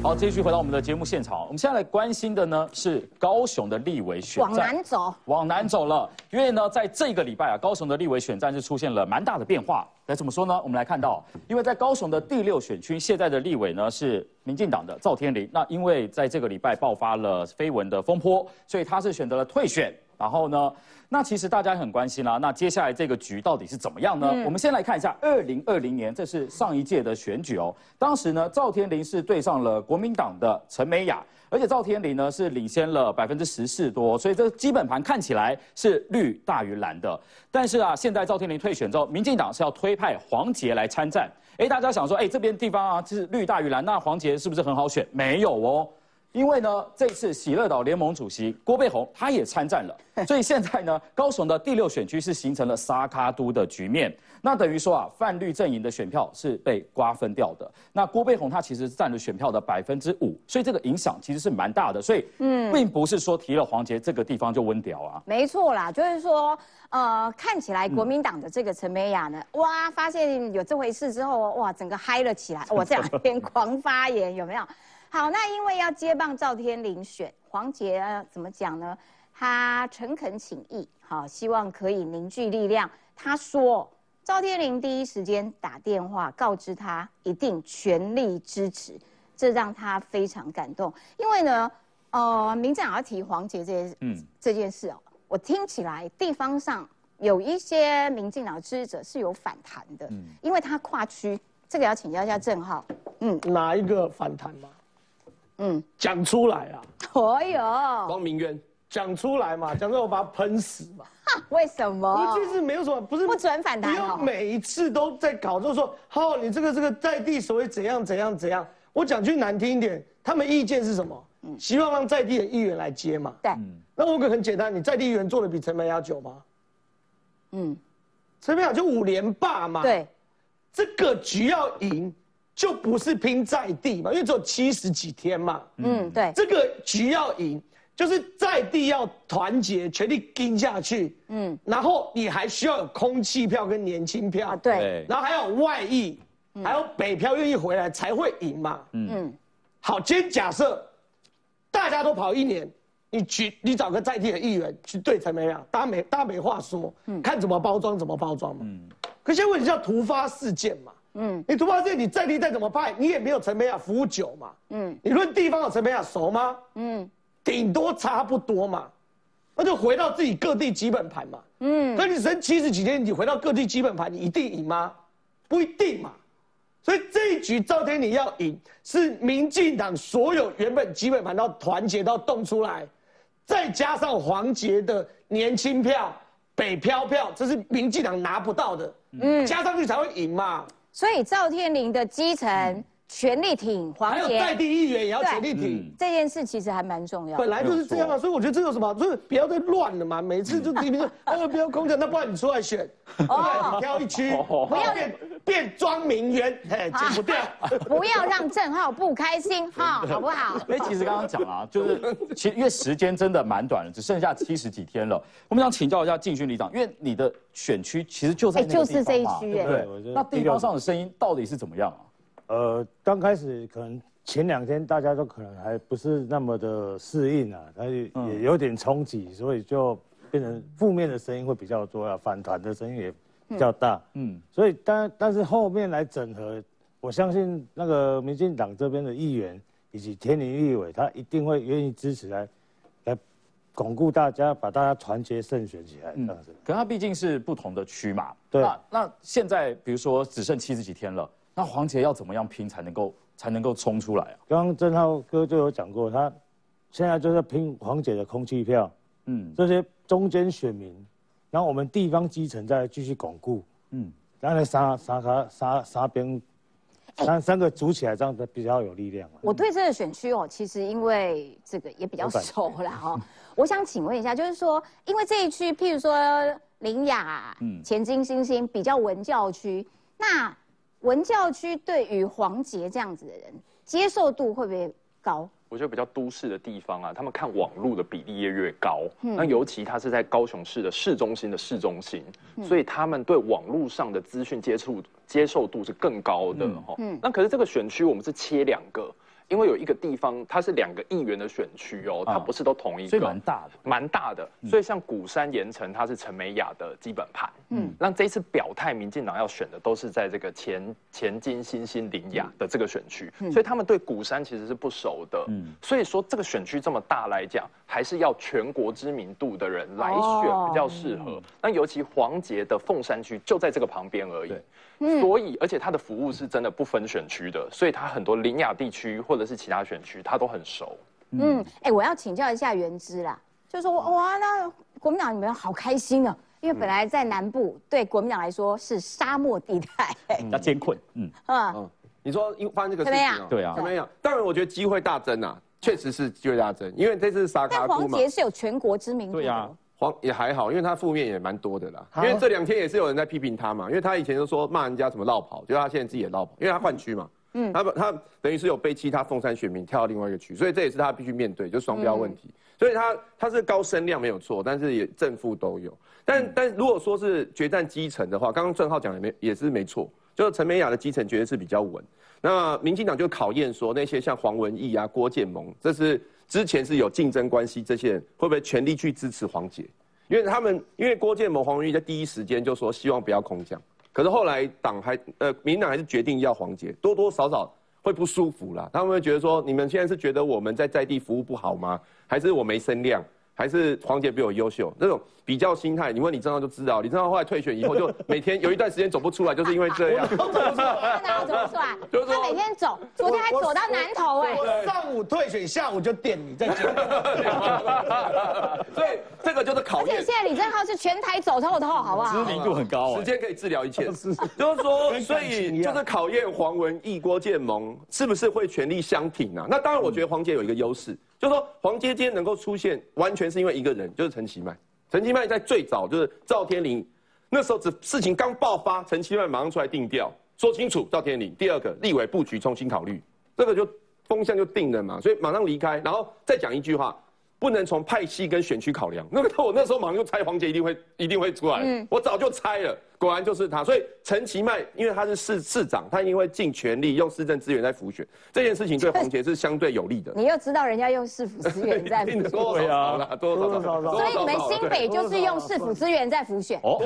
好，继续回到我们的节目现场。我们现在来关心的呢是高雄的立委选战，往南走，往南走了。因为呢，在这个礼拜啊，高雄的立委选战是出现了蛮大的变化。该怎么说呢？我们来看到，因为在高雄的第六选区，现在的立委呢是民进党的赵天麟。那因为在这个礼拜爆发了绯闻的风波，所以他是选择了退选。然后呢，那其实大家很关心啦。那接下来这个局到底是怎么样呢？我们先来看一下二零二零年，这是上一届的选举哦。当时呢，赵天麟是对上了国民党的陈美雅，而且赵天麟呢是领先了百分之十四多，所以这个基本盘看起来是绿大于蓝的。但是啊，现在赵天麟退选之后，民进党是要推派黄杰来参战。哎，大家想说，哎，这边地方啊是绿大于蓝，那黄杰是不是很好选？没有哦。因为呢，这次喜乐岛联盟主席郭背宏他也参战了，所以现在呢，高雄的第六选区是形成了沙卡都的局面。那等于说啊，泛绿阵营的选票是被瓜分掉的。那郭背宏他其实占了选票的百分之五，所以这个影响其实是蛮大的。所以，嗯，并不是说提了黄杰这个地方就温掉啊。没错啦，就是说，呃，看起来国民党的这个陈美雅呢，哇，发现有这回事之后，哇，整个嗨了起来，我这两天狂发言，有没有？好，那因为要接棒赵天麟选黄杰，怎么讲呢？他诚恳请意，好，希望可以凝聚力量。他说，赵天麟第一时间打电话告知他，一定全力支持，这让他非常感动。因为呢，呃，民进党要提黄杰这件，嗯，这件事哦，我听起来地方上有一些民进党支持者是有反弹的，嗯，因为他跨区，这个要请教一下郑浩，嗯，哪一个反弹吗？嗯，讲出来啊！哦哟，光明渊讲出来嘛，讲出来我把他喷死嘛。为什么？一句是没有什么，不是不准反弹不要每一次都在搞，就是说，哦，你这个这个在地所谓怎样怎样怎样。我讲句难听一点，他们意见是什么？嗯，希望让在地的议员来接嘛。对。那我可很简单，你在地议员做的比陈美雅久吗？嗯，陈美雅就五连霸嘛。对。这个局要赢。就不是拼在地嘛，因为只有七十几天嘛。嗯，对。这个局要赢，就是在地要团结，全力跟下去。嗯。然后你还需要有空气票跟年轻票。对。然后还有外溢，还有北漂愿意回来才会赢嘛。嗯。好，今天假设大家都跑一年，你局你找个在地的议员去对陈美雅，大家没大家没话说，看怎么包装怎么包装嘛。嗯。可现在问题叫突发事件嘛。嗯，你突发事件，你再地再怎么派，你也没有陈培亚服务久嘛。嗯，你论地方有陈培亚熟吗？嗯，顶多差不多嘛，那就回到自己各地基本盘嘛。嗯，可你剩七十几天，你回到各地基本盘，你一定赢吗？不一定嘛。所以这一局赵天你要赢，是民进党所有原本基本盘都团结到动出来，再加上黄杰的年轻票、北漂票，这是民进党拿不到的。嗯，加上去才会赢嘛。所以赵天麟的基层全力挺黄杰，还有代地议员也要全力挺这件事，其实还蛮重要。本来就是这样啊，所以我觉得这有什么，就是不要再乱了嘛。每次就提名说，呃，不要空降，那不然你出来选，哦，挑一区，不要变变庄名媛，哎，剪不掉。不要让郑浩不开心，哈，好不好？哎，其实刚刚讲啊，就是其实因为时间真的蛮短了，只剩下七十几天了。我们想请教一下竞选里长，因为你的。选区其实就在就是这一区，对。那地方上的声音到底是怎么样啊？呃，刚开始可能前两天大家都可能还不是那么的适应啊，它也有点冲击，所以就变成负面的声音会比较多啊，反弹的声音也比较大。嗯，所以但但是后面来整合，我相信那个民进党这边的议员以及天林立委，他一定会愿意支持来。巩固大家，把大家团结胜选起来，这样子。可它毕竟是不同的区嘛。对。那那现在，比如说只剩七十几天了，那黄杰要怎么样拼才能够才能够冲出来啊？刚刚郑浩哥就有讲过，他现在就是拼黄杰的空气票，嗯，这些中间选民，然后我们地方基层再继续巩固，嗯，然后杀杀杀杀杀边。三三个组起来，这样子比较有力量我对这个选区哦，其实因为这个也比较熟了哈。我想请问一下，就是说，因为这一区，譬如说林雅、嗯，前金星星比较文教区，那文教区对于黄杰这样子的人接受度会不会高？我觉得比较都市的地方啊，他们看网络的比例也越高。嗯那尤其它是在高雄市的市中心的市中心，所以他们对网络上的资讯接触接受度是更高的哈。那可是这个选区我们是切两个。因为有一个地方它是两个议员的选区哦，它不是都同一个，所以蛮大的，蛮大的。所以像鼓山盐城，它是陈美雅的基本盘。嗯，那这一次表态，民进党要选的都是在这个前前金新兴林雅的这个选区，所以他们对鼓山其实是不熟的。嗯，所以说这个选区这么大来讲，还是要全国知名度的人来选比较适合。那尤其黄杰的凤山区就在这个旁边而已。所以，而且他的服务是真的不分选区的，所以他很多林雅地区或者是其他选区，他都很熟。嗯，哎，我要请教一下原之啦，就说哇，那国民党你们好开心啊，因为本来在南部对国民党来说是沙漠地带，要艰困。嗯 嗯，你说因为发生这个事情，对啊，怎么样？当然，我觉得机会大增啊，确实是机会大增，因为这次沙卡但黄杰是有全国知名度。对啊。黄也还好，因为他负面也蛮多的啦。因为这两天也是有人在批评他嘛，因为他以前就说骂人家什么绕跑，就他现在自己也绕跑，因为他换区嘛。嗯，他他等于是有被其他凤山选民跳到另外一个区，所以这也是他必须面对，就双标问题。所以他他是高声量没有错，但是也正负都有。但但如果说是决战基层的话，刚刚郑浩讲的没也是没错，就是陈美雅的基层绝对是比较稳。那民进党就考验说那些像黄文义啊、郭建盟，这是。之前是有竞争关系，这些人会不会全力去支持黄杰？因为他们因为郭建模、黄文玉在第一时间就说希望不要空降，可是后来党还呃民党还是决定要黄杰，多多少少会不舒服啦。他们会觉得说，你们现在是觉得我们在在地服务不好吗？还是我没声量？还是黄杰比我优秀？那种比较心态，你问李正浩就知道。李正浩后来退选以后，就每天有一段时间走不出来，就是因为这样。走不出来，他走不出来？就是他每天走，昨天还走到南头哎。我上午退选，下午就点你在接。所以这个就是考验。而且现在李正浩是全台走透透，好不好？知名度很高，时间可以治疗一切。就是说，所以就是考验黄文义、郭建盟是不是会全力相挺啊？那当然，我觉得黄杰有一个优势。就说黄阶今天能够出现，完全是因为一个人，就是陈其迈。陈其迈在最早就是赵天麟那时候，只事情刚爆发，陈其迈马上出来定调，说清楚赵天麟。第二个，立委布局重新考虑，这个就风向就定了嘛，所以马上离开，然后再讲一句话。不能从派系跟选区考量，那个我那时候马上就猜黄杰一定会一定会出来，我早就猜了，果然就是他。所以陈其迈因为他是市市长，他一定会尽全力用市政资源在辅选，这件事情对黄杰是相对有利的。你又知道人家用市府资源在辅选，对啊，多多少少。所以你们新北就是用市府资源在辅选，哦，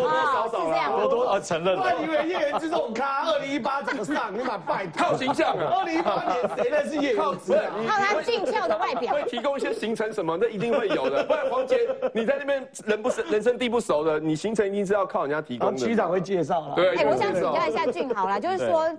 是这样，多多啊承认。我以为叶元之这种咖，二零一八怎么上？你蛮拜靠形象啊。二零一八年谁认识叶元之？靠他俊俏的外表。会提供一些行程什么，那一定会有的。不然黄杰，你在那边人不是，人生地不熟的，你行程一定是要靠人家提供的。区长会介绍了。对，我想请教一下俊豪啦，就是说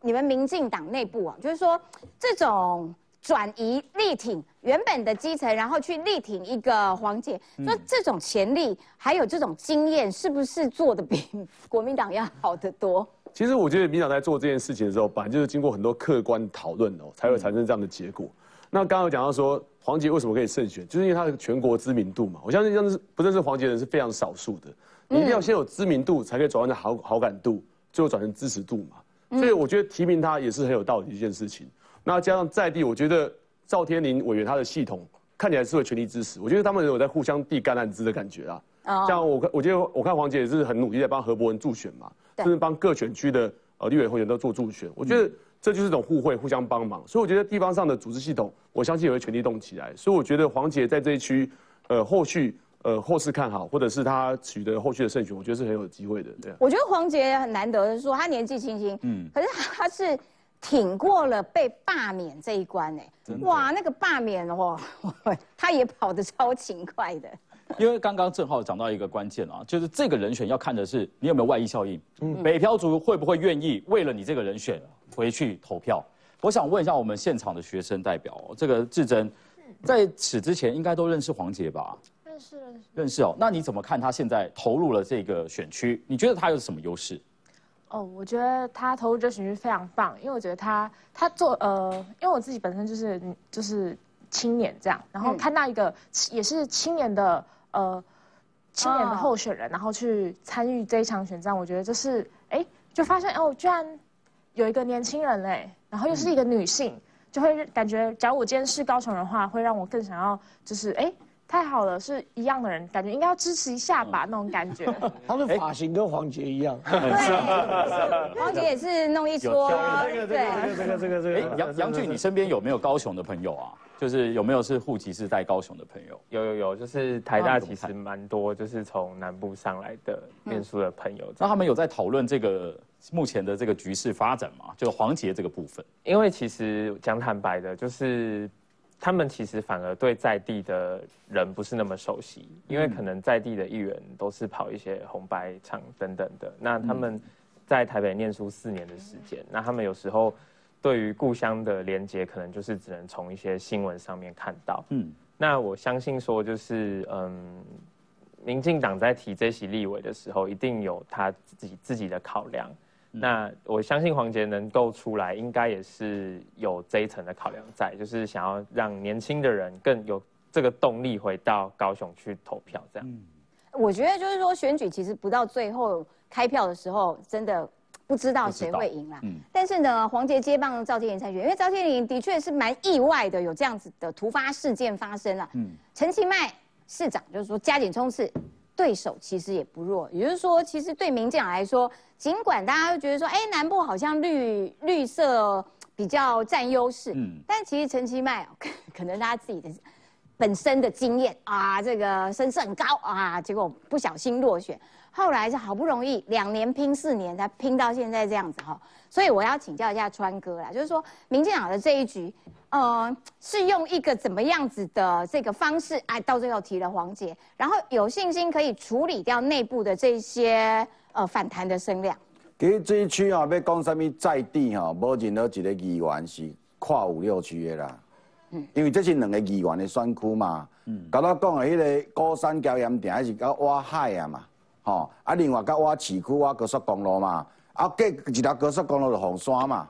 你们民进党内部啊，就是说这种转移力挺原本的基层，然后去力挺一个黄杰，说这种潜力还有这种经验，是不是做的比国民党要好得多？其实我觉得民党在做这件事情的时候，本来就是经过很多客观讨论哦，才会产生这样的结果。那刚刚有讲到说。黄杰为什么可以胜选？就是因为他的全国知名度嘛。我相信，像是不认识黄杰的人是非常少数的。你一定要先有知名度，才可以转换成好好感度，最后转成支持度嘛。所以我觉得提名他也是很有道理的一件事情。那加上在地，我觉得赵天林委员他的系统看起来是会全力支持。我觉得他们有在互相递橄榄枝的感觉啊。像我看，我觉得我看黄杰也是很努力在帮何伯文助选嘛，甚至帮各选区的呃立委候选人都做助选。我觉得。这就是一种互惠、互相帮忙，所以我觉得地方上的组织系统，我相信也会全力动起来。所以我觉得黄杰在这一区，呃，后续呃后市看好，或者是他取得后续的胜选，我觉得是很有机会的。对，我觉得黄杰很难得的说，他年纪轻轻，嗯，可是他是挺过了被罢免这一关，哎，哇，那个罢免哦，他也跑得超勤快的。因为刚刚正好讲到一个关键啊，就是这个人选要看的是你有没有外溢效应，北漂族会不会愿意为了你这个人选回去投票？我想问一下我们现场的学生代表，这个志珍，在此之前应该都认识黄杰吧？认识认识认识哦。那你怎么看他现在投入了这个选区？你觉得他有什么优势？哦，我觉得他投入这选区非常棒，因为我觉得他他做呃，因为我自己本身就是就是青年这样，然后看到一个也是青年的。呃，青年的候选人，然后去参与这一场选战，我觉得就是，哎，就发现哦，居然有一个年轻人嘞，然后又是一个女性，就会感觉，假如我今天是高雄人的话，会让我更想要，就是哎，太好了，是一样的人，感觉应该要支持一下吧，那种感觉。他的发型跟黄杰一样，黄杰也是弄一撮。这个这个这个这个哎。杨杨俊，你身边有没有高雄的朋友啊？就是有没有是户籍是在高雄的朋友？有有有，就是台大其实蛮多，就是从南部上来的念书的朋友。那他们有在讨论这个目前的这个局势发展吗？就黄杰这个部分。因为其实讲坦白的，就是。他们其实反而对在地的人不是那么熟悉，因为可能在地的议员都是跑一些红白场等等的。那他们在台北念书四年的时间，那他们有时候对于故乡的连接，可能就是只能从一些新闻上面看到。嗯，那我相信说，就是嗯，民进党在提这席立委的时候，一定有他自己自己的考量。那我相信黄杰能够出来，应该也是有这一层的考量在，就是想要让年轻的人更有这个动力回到高雄去投票。这样，我觉得就是说选举其实不到最后开票的时候，真的不知道谁会赢啦。嗯。但是呢，黄杰接棒赵天麟参选，因为赵天麟的确是蛮意外的，有这样子的突发事件发生了。嗯。陈其迈市长就是说加紧冲刺。对手其实也不弱，也就是说，其实对民进党来说，尽管大家都觉得说，哎，南部好像绿绿色比较占优势，嗯，但其实陈其迈 可能他自己的本身的经验啊，这个声势很高啊，结果不小心落选，后来是好不容易两年拼四年才拼到现在这样子哈，所以我要请教一下川哥啦，就是说民进党的这一局。呃，是用一个怎么样子的这个方式，哎，到最后提了黄杰，然后有信心可以处理掉内部的这些呃反弹的声量。其实这一区啊，要讲什么在地哈，无任何一个议员是跨五六区的啦。嗯，因为这是两个议员的选区嘛。嗯，刚刚讲的迄个高山交盐田还是到挖海啊嘛，吼，啊，另外甲我市区我高速公路嘛，啊，隔一条高速公路就红山嘛。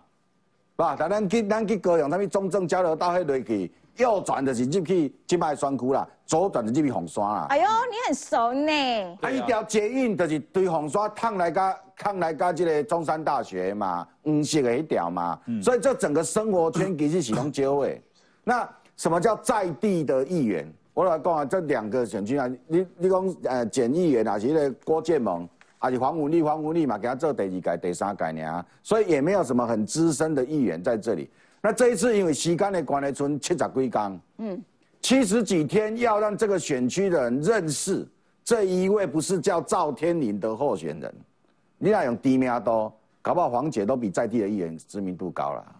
吧，但咱去咱去高雄，啥物中正交流道迄落去，右转就是入去即摆选区啦，左转就入去红山啦。哎呦，你很熟呢。啊，一条捷运就是对红山趟来甲趟来甲即个中山大学嘛，黄色的迄条嘛，所以这整个生活圈其实是拢交诶。那什么叫在地的议员？我来讲啊，这两个选区啊，你你讲呃简议员啊，是迄个郭建盟。而且黄武力、黄武力嘛，给他做第二届、第三届呢，所以也没有什么很资深的议员在这里。那这一次因为时间的关系，村七十几天，嗯，七十几天要让这个选区的人认识这一位不是叫赵天麟的候选人，你那用低名多，搞不好黄姐都比在地的议员知名度高了。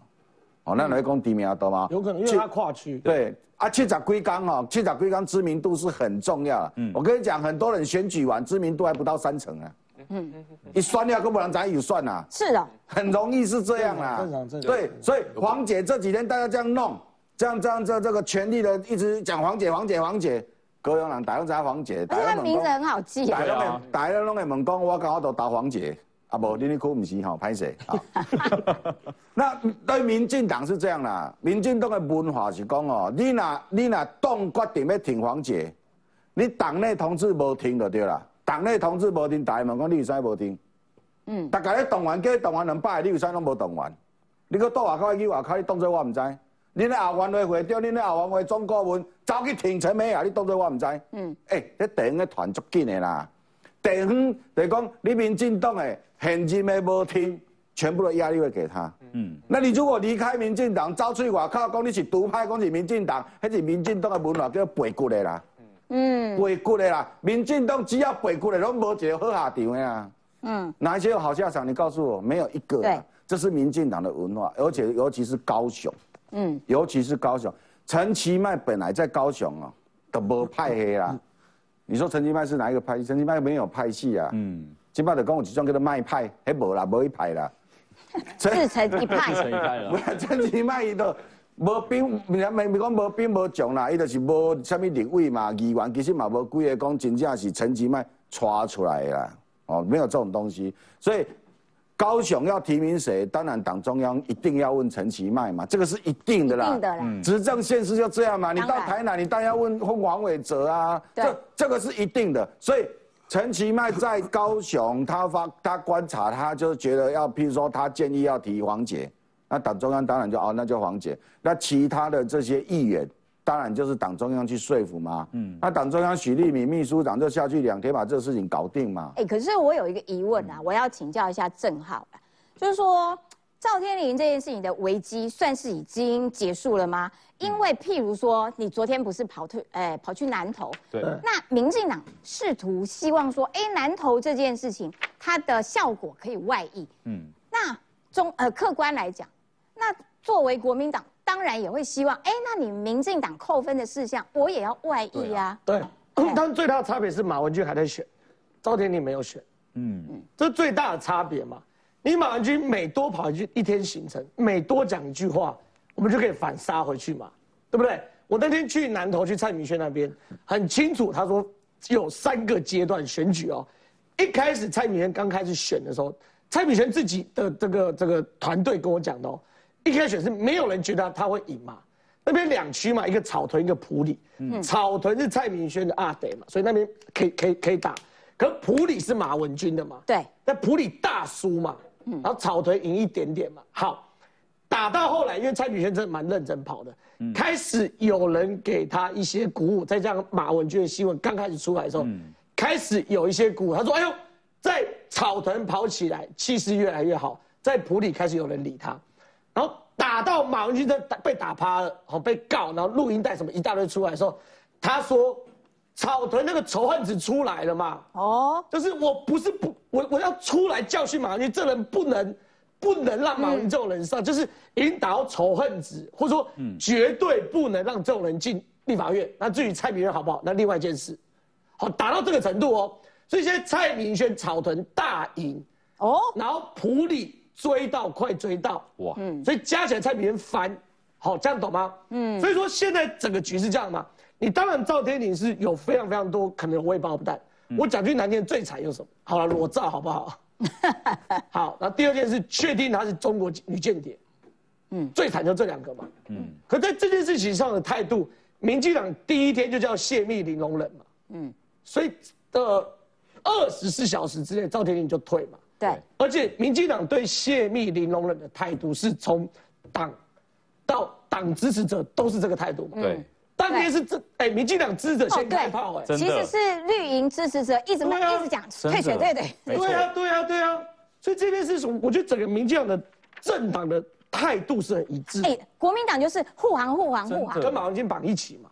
哦，那来讲低名多吗？有可能，因为他跨区。对，啊，七十几天哦，七十几天知名度是很重要。嗯，我跟你讲，很多人选举完知名度还不到三成啊。嗯，你算了，根本人咱有算呐。是的，很容易是这样啦。正常正常。对，所以黄姐这几天大家这样弄，这样这样这这个权力的一直讲黄姐黄姐黄姐，高雄人打用知黄姐。而且他名字很好记。大家大家拢会问讲，我刚好都打黄姐，啊不，你你可不是吼，拍谁？那对民进党是这样啦，民进党的文化是讲哦，你若你若党决定要挺黄姐，你党内同志无听就对啦。党内同志无听，大问讲你为啥无听？嗯，大家咧动员，叫你动员两百，你为啥拢无动员？你搁到外口去外口，你当作我唔知？你咧后援会会长，你咧后援会总顾问，走去挺陈美啊，你当作我唔知？嗯，哎，这地方咧团足紧的啦，地方就讲你民进党的现任的无听，全部的压力会给他。嗯，那你如果离开民进党，走出外口讲你是独派，讲是民进党，迄是民进党的文化叫背骨的啦。嗯，背骨的啦，民进党只要背骨的，拢无一个好下场的啊。嗯，哪一些有好下场？你告诉我，没有一个。对，这是民进党的文化，而且尤其是高雄。嗯，尤其是高雄，陈其迈本来在高雄哦，都无派黑啦。你说陈其迈是哪一个派？陈其迈没有派系啊。嗯，金麦的跟我集中跟他卖派，还无啦，无一派啦。自成一派。自成一派了。陈其迈伊都。无兵，人家没没讲无兵无将啦，伊就是无虾米立位嘛，议员其实嘛无几个讲真正是陈其迈抓出来啦，哦，没有这种东西，所以高雄要提名谁，当然党中央一定要问陈其迈嘛，这个是一定的啦，一定的啦，执政现实就这样嘛，你到台南，你当然要问问王伟哲啊，这这个是一定的，所以陈其迈在高雄，他发他观察，他就觉得要，譬如说他建议要提黄杰。那党中央当然就哦，那就黄杰。那其他的这些议员当然就是党中央去说服嘛。嗯，那党中央许立敏秘书长就下去两天把这个事情搞定嘛。哎，可是我有一个疑问啊，我要请教一下郑浩就是说赵天麟这件事情的危机算是已经结束了吗？因为譬如说你昨天不是跑退，哎，跑去南投，对，那民进党试图希望说，哎，南投这件事情它的效果可以外溢，嗯，那中呃客观来讲，那作为国民党。当然也会希望，哎，那你民进党扣分的事项，我也要外溢啊。对，但最大的差别是马文君还在选，赵天麟没有选。嗯嗯，这最大的差别嘛。你马文君每多跑一句一天行程，每多讲一句话，我们就可以反杀回去嘛，对不对？我那天去南投去蔡明轩那边，很清楚，他说有三个阶段选举哦。一开始蔡明轩刚开始选的时候，蔡明轩自己的这个这个团队跟我讲的哦。一开始是没有人觉得他会赢嘛，那边两区嘛，一个草屯，一个普里。嗯，草屯是蔡明轩的阿德嘛，所以那边可以可以可以打。可普里是马文君的嘛？对。那普里大输嘛，然后草屯赢一点点嘛。好，打到后来，因为蔡明轩真的蛮认真跑的，开始有人给他一些鼓舞。再加上马文君的新闻刚开始出来的时候，开始有一些鼓舞。他说：“哎呦，在草屯跑起来，气势越来越好。在普里开始有人理他。”然后打到马文君在打被打趴了，好被告，然后录音带什么一大堆出来的时候，他说草屯那个仇恨值出来了嘛？哦，就是我不是不我我要出来教训马文君，这人不能不能让马文君这种人上，就是引导仇恨值，或者说绝对不能让这种人进立法院。那至于蔡明轩好不好，那另外一件事。好，打到这个程度哦，所以现在蔡明轩草屯大赢哦，然后普里。追到快追到。哇，嗯，所以加起来才比人翻，好这样懂吗？嗯，所以说现在整个局是这样嘛，你当然赵天麟是有非常非常多可能我也包不带，我讲句难听，最惨有什么？好了，裸照好不好？好，那第二件事确定他是中国女间谍，嗯，最惨就这两个嘛，嗯，可在这件事情上的态度，民进党第一天就叫泄密零容忍嘛，嗯，所以的二十四小时之内，赵天麟就退嘛。对，而且民进党对泄密零容忍的态度，是从党到党支持者都是这个态度嘛。对，当天是这哎，民进党支持者先开炮哎，其实是绿营支持者一直一直讲退选，对对，对啊对啊对啊，所以这件事从我觉得整个民进党的政党的态度是很一致。哎，国民党就是护航护航护航，跟马文君绑一起嘛。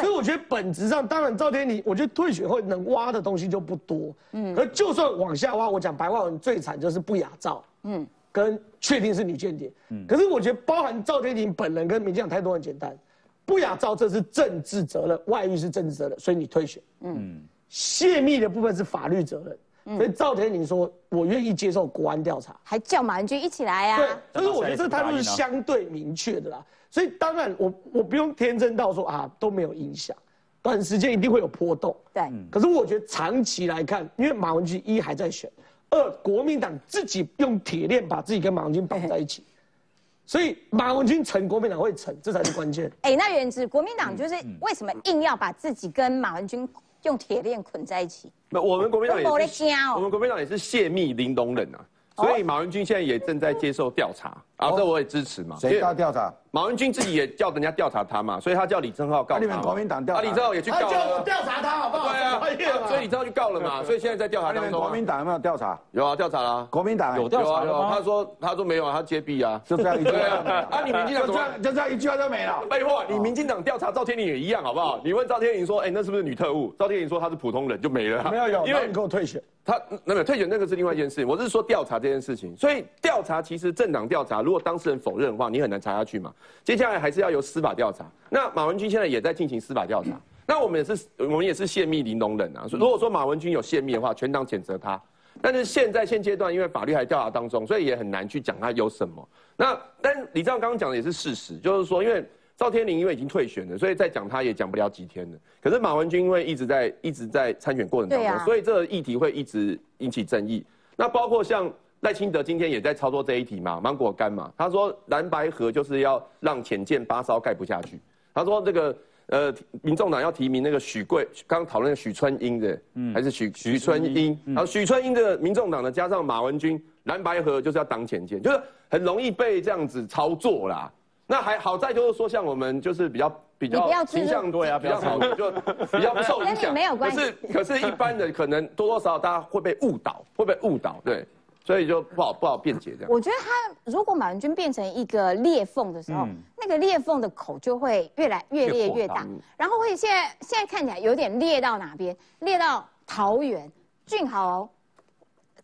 所以我觉得本质上，当然赵天麟，我觉得退选后能挖的东西就不多。嗯，而就算往下挖，我讲白话文最惨就是不雅照。嗯，跟确定是女间谍。嗯，可是我觉得包含赵天麟本人跟民进党态度很简单，不雅照这是政治责任，外遇是政治责任，所以你退选。嗯，泄密的部分是法律责任。所以赵天麟说，我愿意接受国安调查，还叫马文君一起来啊。对，就是我觉得这态度是相对明确的啦。所以当然，我我不用天真到说啊都没有影响，短时间一定会有波动。对，可是我觉得长期来看，因为马文君一还在选，二国民党自己用铁链把自己跟马文君绑在一起，所以马文君成，国民党会成，这才是关键。哎，那原子国民党就是为什么硬要把自己跟马文君用铁链捆在一起？那我们国民党也是，我们国民党也是泄密零容忍啊。所以马文君现在也正在接受调查，啊，这我也支持嘛。谁要调查？马文君自己也叫人家调查他嘛，所以他叫李正浩告他。你们国民党调查？李正浩也去告。叫我调查他好不好？对啊，所以李正浩去告了嘛，所以现在在调查当中。国民党有没有调查？有啊，调查了。国民党有调查有，他说他说没有啊，他揭弊啊，就这样一句。啊，你民进党就这样就这样一句话就没了。废话，你民进党调查赵天麟也一样好不好？你问赵天麟说，哎，那是不是女特务？赵天麟说他是普通人，就没了。没有有，因为你给我退选。他那没有退选，那个是另外一件事。我是说调查这件事情，所以调查其实政党调查，如果当事人否认的话，你很难查下去嘛。接下来还是要由司法调查。那马文君现在也在进行司法调查。那我们也是，我们也是泄密零容忍啊。如果说马文君有泄密的话，全党谴责他。但是现在现阶段，因为法律还调查当中，所以也很难去讲他有什么。那但李正刚刚讲的也是事实，就是说因为。赵天麟因为已经退选了，所以再讲他也讲不了几天了。可是马文君因为一直在一直在参选过程当中，所以这个议题会一直引起争议。那包括像赖清德今天也在操作这一题嘛，芒果干嘛？他说蓝白河就是要让浅见八烧盖不下去。他说这个呃，民众党要提名那个许贵，刚刚讨论许春英的，嗯，还是许许春英？然后许春英的民众党呢，加上马文君，蓝白河就是要挡浅见，就是很容易被这样子操作啦。那还好在就是说，像我们就是比较比较倾向对啊，比较好，就比较不受影响。没有关系。可是可是一般的可能多多少少大家会被误导，会被误导，对，所以就不好不好辩解这样。我觉得他如果马文君变成一个裂缝的时候，那个裂缝的口就会越来越裂越大，然后会现在现在看起来有点裂到哪边？裂到桃园，俊豪，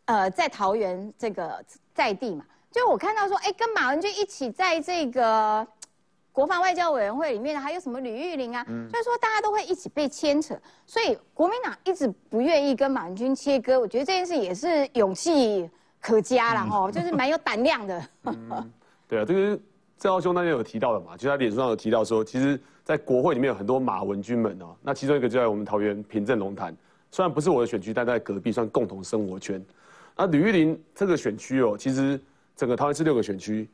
呃，在桃园这个在地嘛。就我看到说，哎，跟马文君一起在这个国防外交委员会里面，还有什么吕玉玲啊，就是说大家都会一起被牵扯，所以国民党一直不愿意跟马文君切割。我觉得这件事也是勇气可嘉了哦，就是蛮有胆量的。对啊，这个郑浩兄那天有提到的嘛，就他脸书上有提到说，其实，在国会里面有很多马文君们哦，那其中一个就在我们桃园平镇龙潭，虽然不是我的选区，但在隔壁算共同生活圈。那吕玉玲这个选区哦，其实。整个桃园是六个选区，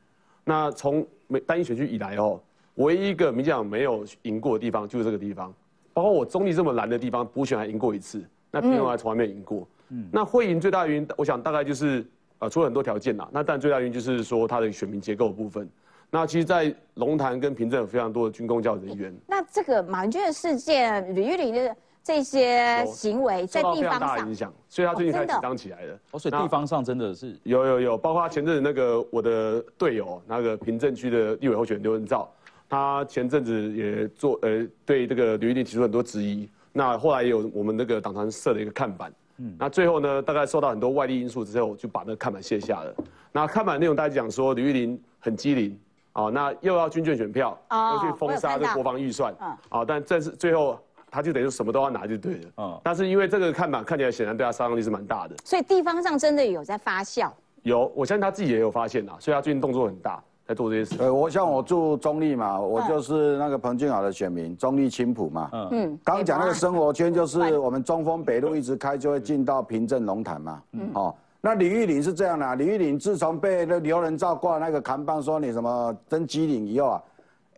那从每单一选区以来哦，唯一一个民进党没有赢过的地方就是这个地方，包括我中立这么蓝的地方，补选还赢过一次，那平龙还从来没有赢过。嗯，那会赢最大的原因，我想大概就是呃，出了很多条件呐。那但最大原因就是说它的选民结构部分。那其实，在龙潭跟平镇有非常多的军工教人员。那这个马文君的事件，吕玉玲的。这些行为在地方上影响，所以他最近才紧张起来的。哦，所以地方上真的是有有有，包括前阵子那个我的队友，那个平镇区的立委候选人刘文照，他前阵子也做呃对这个吕玉玲提出很多质疑。那后来也有我们那个党团设的一个看板，嗯，那最后呢，大概受到很多外力因素之后，就把那个看板卸下了。那看板内容大家讲说李玉林很机灵，啊，那又要军券选票，又去封杀这国防预算，啊，但这是最后。他就等于什么都要拿就对了，嗯，但是因为这个看板看起来显然对他杀伤力是蛮大的，所以地方上真的有在发酵。有，我相信他自己也有发现啊，所以他最近动作很大，在做这些事。呃，我像我住中立嘛，我就是那个彭俊豪的选民，中立青浦嘛，嗯嗯，刚讲那个生活圈就是我们中丰北路一直开就会进到平镇龙潭嘛，嗯，哦，那李玉玲是这样的，李玉玲自从被那刘仁照挂那个扛棒说你什么登机灵以后啊。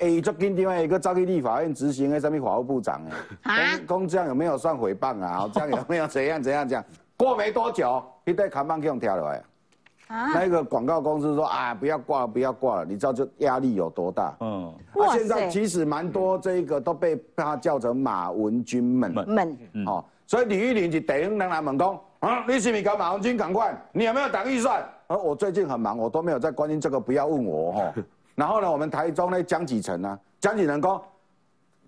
哎，就跟另外一个招去立法院执行的什么法务部长哎，公公这样有没有算诽谤啊？这样有没有怎样怎样讲？过没多久，一对扛棒给我们跳下来，啊，那个广告公司说啊，不要挂了，不要挂了，你知道这压力有多大？嗯，哇现在其实蛮多这一个都被他叫成马文君们们，哦，所以李玉玲就等于人来问讲，啊，你是不是搞马文君赶快？你有没有打预算？而我最近很忙，我都没有在关心这个，不要问我哦。然后呢，我们台中呢，江启成呢，江启臣说，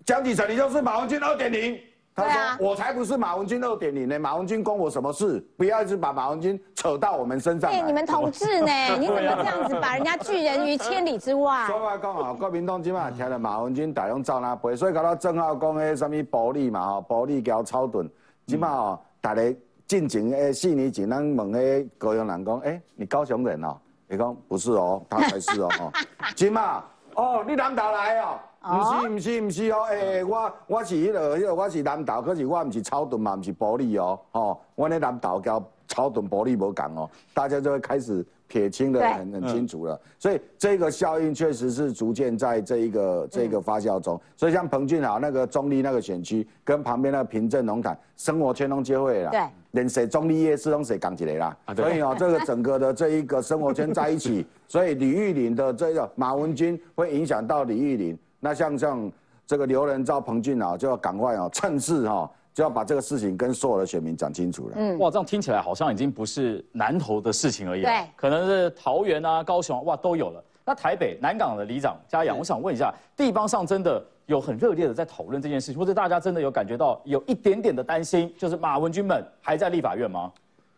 江启臣你就是马文君二点零。他说我才不是马文君二点零呢，马文君关我什么事？不要一直把马文君扯到我们身上。哎，你们同志呢？你怎么这样子把人家拒人于千里之外？说话讲啊，国民党今晚听了马文君打用赵那背，所以搞到正浩讲的什么暴力嘛，哈，暴力交超盾，今晚哦，大家进前诶四年前，咱问诶高雄人讲，哎，你高雄人哦？你讲不是哦，他才是哦。金嘛，哦，你南投来哦？不是，不是，不是哦。诶，我我是迄个，迄个我是南投，可是我唔是超盾嘛，唔是玻璃哦。哦，我咧南投交超盾玻璃无共哦，大家就会开始撇清的很很清楚了。所以这个效应确实是逐渐在这一个这个发酵中。所以像彭俊豪那个中立那个选区，跟旁边那个平镇农场生活圈拢接会了。对。连谁中立夜市拢谁讲起来啦，所以哦，这个整个的这一个生活圈在一起，所以李玉林的这个马文君会影响到李玉玲，那像像这个刘仁昭、彭俊啊，就要赶快啊，趁势哈，就要把这个事情跟所有的选民讲清楚了。嗯，哇，这样听起来好像已经不是南投的事情而已，对，可能是桃园啊、高雄啊哇都有了。那台北南港的里长嘉阳，我想问一下，地方上真的有很热烈的在讨论这件事情，或者大家真的有感觉到有一点点的担心，就是马文君们还在立法院吗？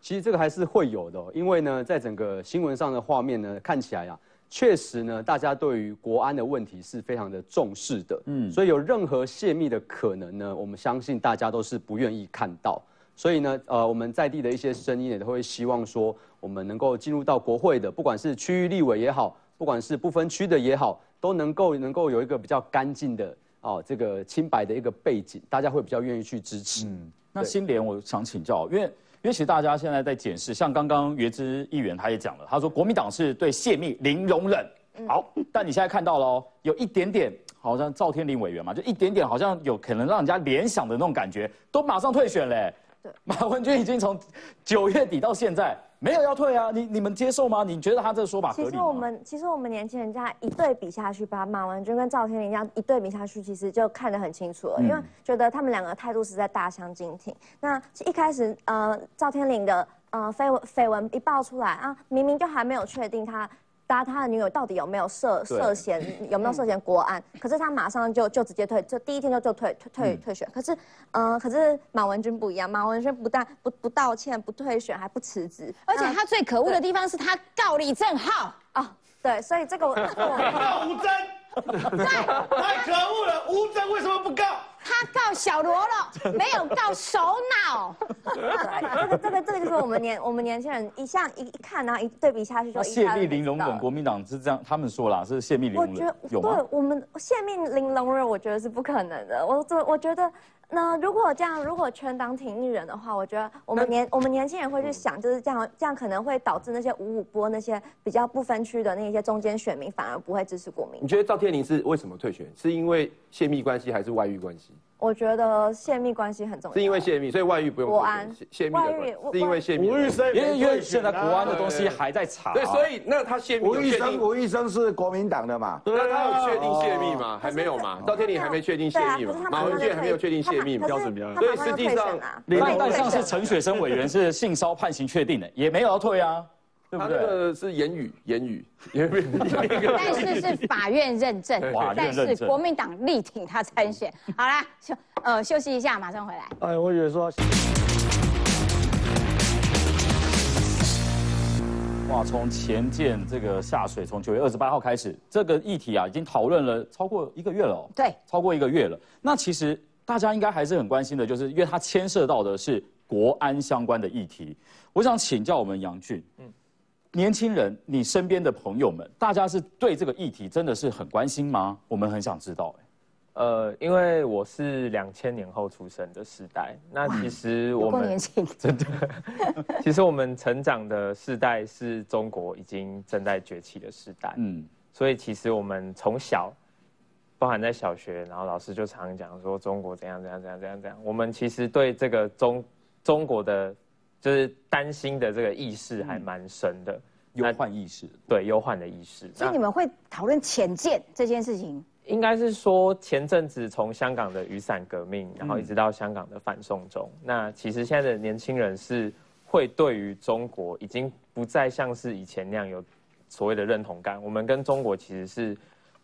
其实这个还是会有的，因为呢，在整个新闻上的画面呢，看起来啊，确实呢，大家对于国安的问题是非常的重视的，嗯，所以有任何泄密的可能呢，我们相信大家都是不愿意看到，所以呢，呃，我们在地的一些声音也都会希望说，我们能够进入到国会的，不管是区域立委也好。不管是不分区的也好，都能够能够有一个比较干净的哦，这个清白的一个背景，大家会比较愿意去支持。嗯，那新联我想请教，因为因为其实大家现在在检视，像刚刚原之议员他也讲了，他说国民党是对泄密零容忍。好，但你现在看到了哦，有一点点好像赵天麟委员嘛，就一点点好像有可能让人家联想的那种感觉，都马上退选嘞。马文君已经从九月底到现在没有要退啊，你你们接受吗？你觉得他这个说法合理其实我们其实我们年轻人这样一对比下去，把马文君跟赵天林这样一对比下去，其实就看得很清楚了，因为觉得他们两个态度实在大相径庭。那一开始呃赵天林的呃绯闻绯闻一爆出来啊，明明就还没有确定他。搭他的女友到底有没有涉涉嫌有没有涉嫌国安？可是他马上就就直接退，就第一天就就退退退退选。可是，嗯，可是马文君不一样，马文君不但不不道歉，不退选，还不辞职，而且他最可恶的地方是他告李正浩啊，对，所以这个我告 吴真，对，太可恶了，吴真为什么不告？他告小罗了，没有告首脑。这个这个这个就是我们年我们年轻人一向一一看，然后一对比下去就泄密零容忍。国民党是这样，他们说啦，是泄密零容忍。我觉得有对我们泄密玲珑人，我觉得是不可能的。我这我觉得。那如果这样，如果全党挺一人的话，我觉得我们年我们年轻人会去想，就是这样，这样可能会导致那些五五波那些比较不分区的那些中间选民反而不会支持国民。你觉得赵天林是为什么退选？是因为泄密关系还是外遇关系？我觉得泄密关系很重要，是因为泄密，所以外遇不用。国安泄密，是因为泄密。吴玉生，因为因为现在国安的东西还在查。对，所以那他泄密。吴玉生，吴玉生是国民党的嘛？那他有确定泄密吗？还没有嘛？赵天麟还没确定泄密嘛？马文俊还没有确定泄密嘛？标准标准。所以实际上，李但上是陈雪生委员是性骚判刑确定的，也没有要退啊。他这个是言语，言语，言语但是是法院认证，但是国民党力挺他参选。好啦，休呃休息一下，马上回来。哎，我以为说，哇，从前建这个下水，从九月二十八号开始，这个议题啊，已经讨论了超过一个月了。对，超过一个月了。那其实大家应该还是很关心的，就是因为它牵涉到的是国安相关的议题。我想请教我们杨俊，嗯。年轻人，你身边的朋友们，大家是对这个议题真的是很关心吗？我们很想知道。呃，因为我是两千年后出生的时代，那其实我们真的，其实我们成长的世代是中国已经正在崛起的时代。嗯，所以其实我们从小，包含在小学，然后老师就常讲说中国怎样怎样怎样怎样怎样。我们其实对这个中中国的。就是担心的这个意识还蛮深的，忧患意识，对忧患的意识。所以你们会讨论浅见这件事情？应该是说前阵子从香港的雨伞革命，然后一直到香港的反送中，那其实现在的年轻人是会对于中国已经不再像是以前那样有所谓的认同感。我们跟中国其实是。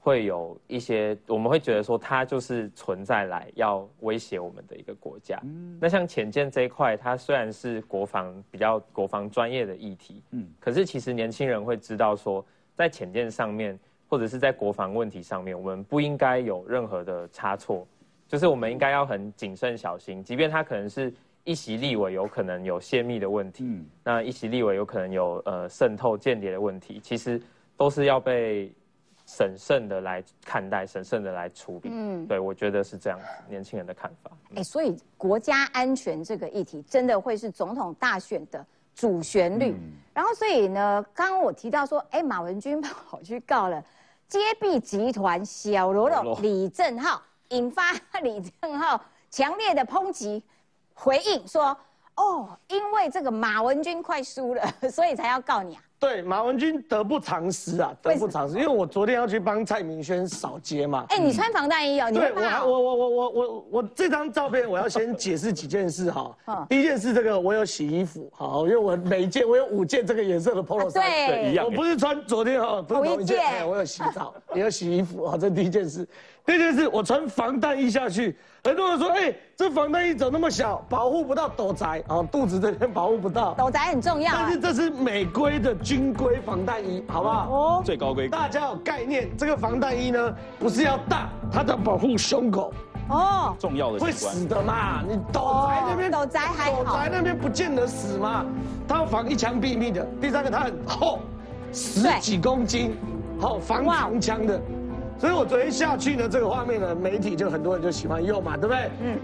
会有一些，我们会觉得说，它就是存在来要威胁我们的一个国家。那像浅见这一块，它虽然是国防比较国防专业的议题，嗯，可是其实年轻人会知道说，在浅见上面，或者是在国防问题上面，我们不应该有任何的差错，就是我们应该要很谨慎小心，即便它可能是一席立委有可能有泄密的问题，那一席立委有可能有呃渗透间谍的问题，其实都是要被。审慎的来看待，审慎的来处理。嗯，对，我觉得是这样，年轻人的看法。哎，所以国家安全这个议题，真的会是总统大选的主旋律。然后，所以呢，刚刚我提到说，哎，马文君跑去告了街币集团小喽啰李正浩，引发李正浩强烈的抨击，回应说，哦，因为这个马文君快输了，所以才要告你啊。对马文君得不偿失啊，得不偿失，因为我昨天要去帮蔡明轩扫街嘛。哎，你穿防弹衣哦，你对我我我我我我我这张照片我要先解释几件事哈。第一件事，这个我有洗衣服，好，因为我每一件我有五件这个颜色的 polo 衫，对，一样。我不是穿昨天哈，不是同一件，我有洗澡，也有洗衣服，好，这第一件事。第二件事，我穿防弹衣下去。很多人说，哎，这防弹衣怎么那么小，保护不到斗宅啊，肚子这边保护不到。斗宅很重要，但是这是美规的军规防弹衣，好不好？哦，最高规格大家有概念，这个防弹衣呢，不是要大，它的保护胸口。哦，重要的会死的嘛？你斗宅那边，斗宅还好，斗宅那边不见得死嘛，它要防一枪毙命的。第三个，它很厚，十几公斤，好防长枪的。所以我昨天下去呢，这个画面呢，媒体就很多人就喜欢用嘛，对不对？嗯。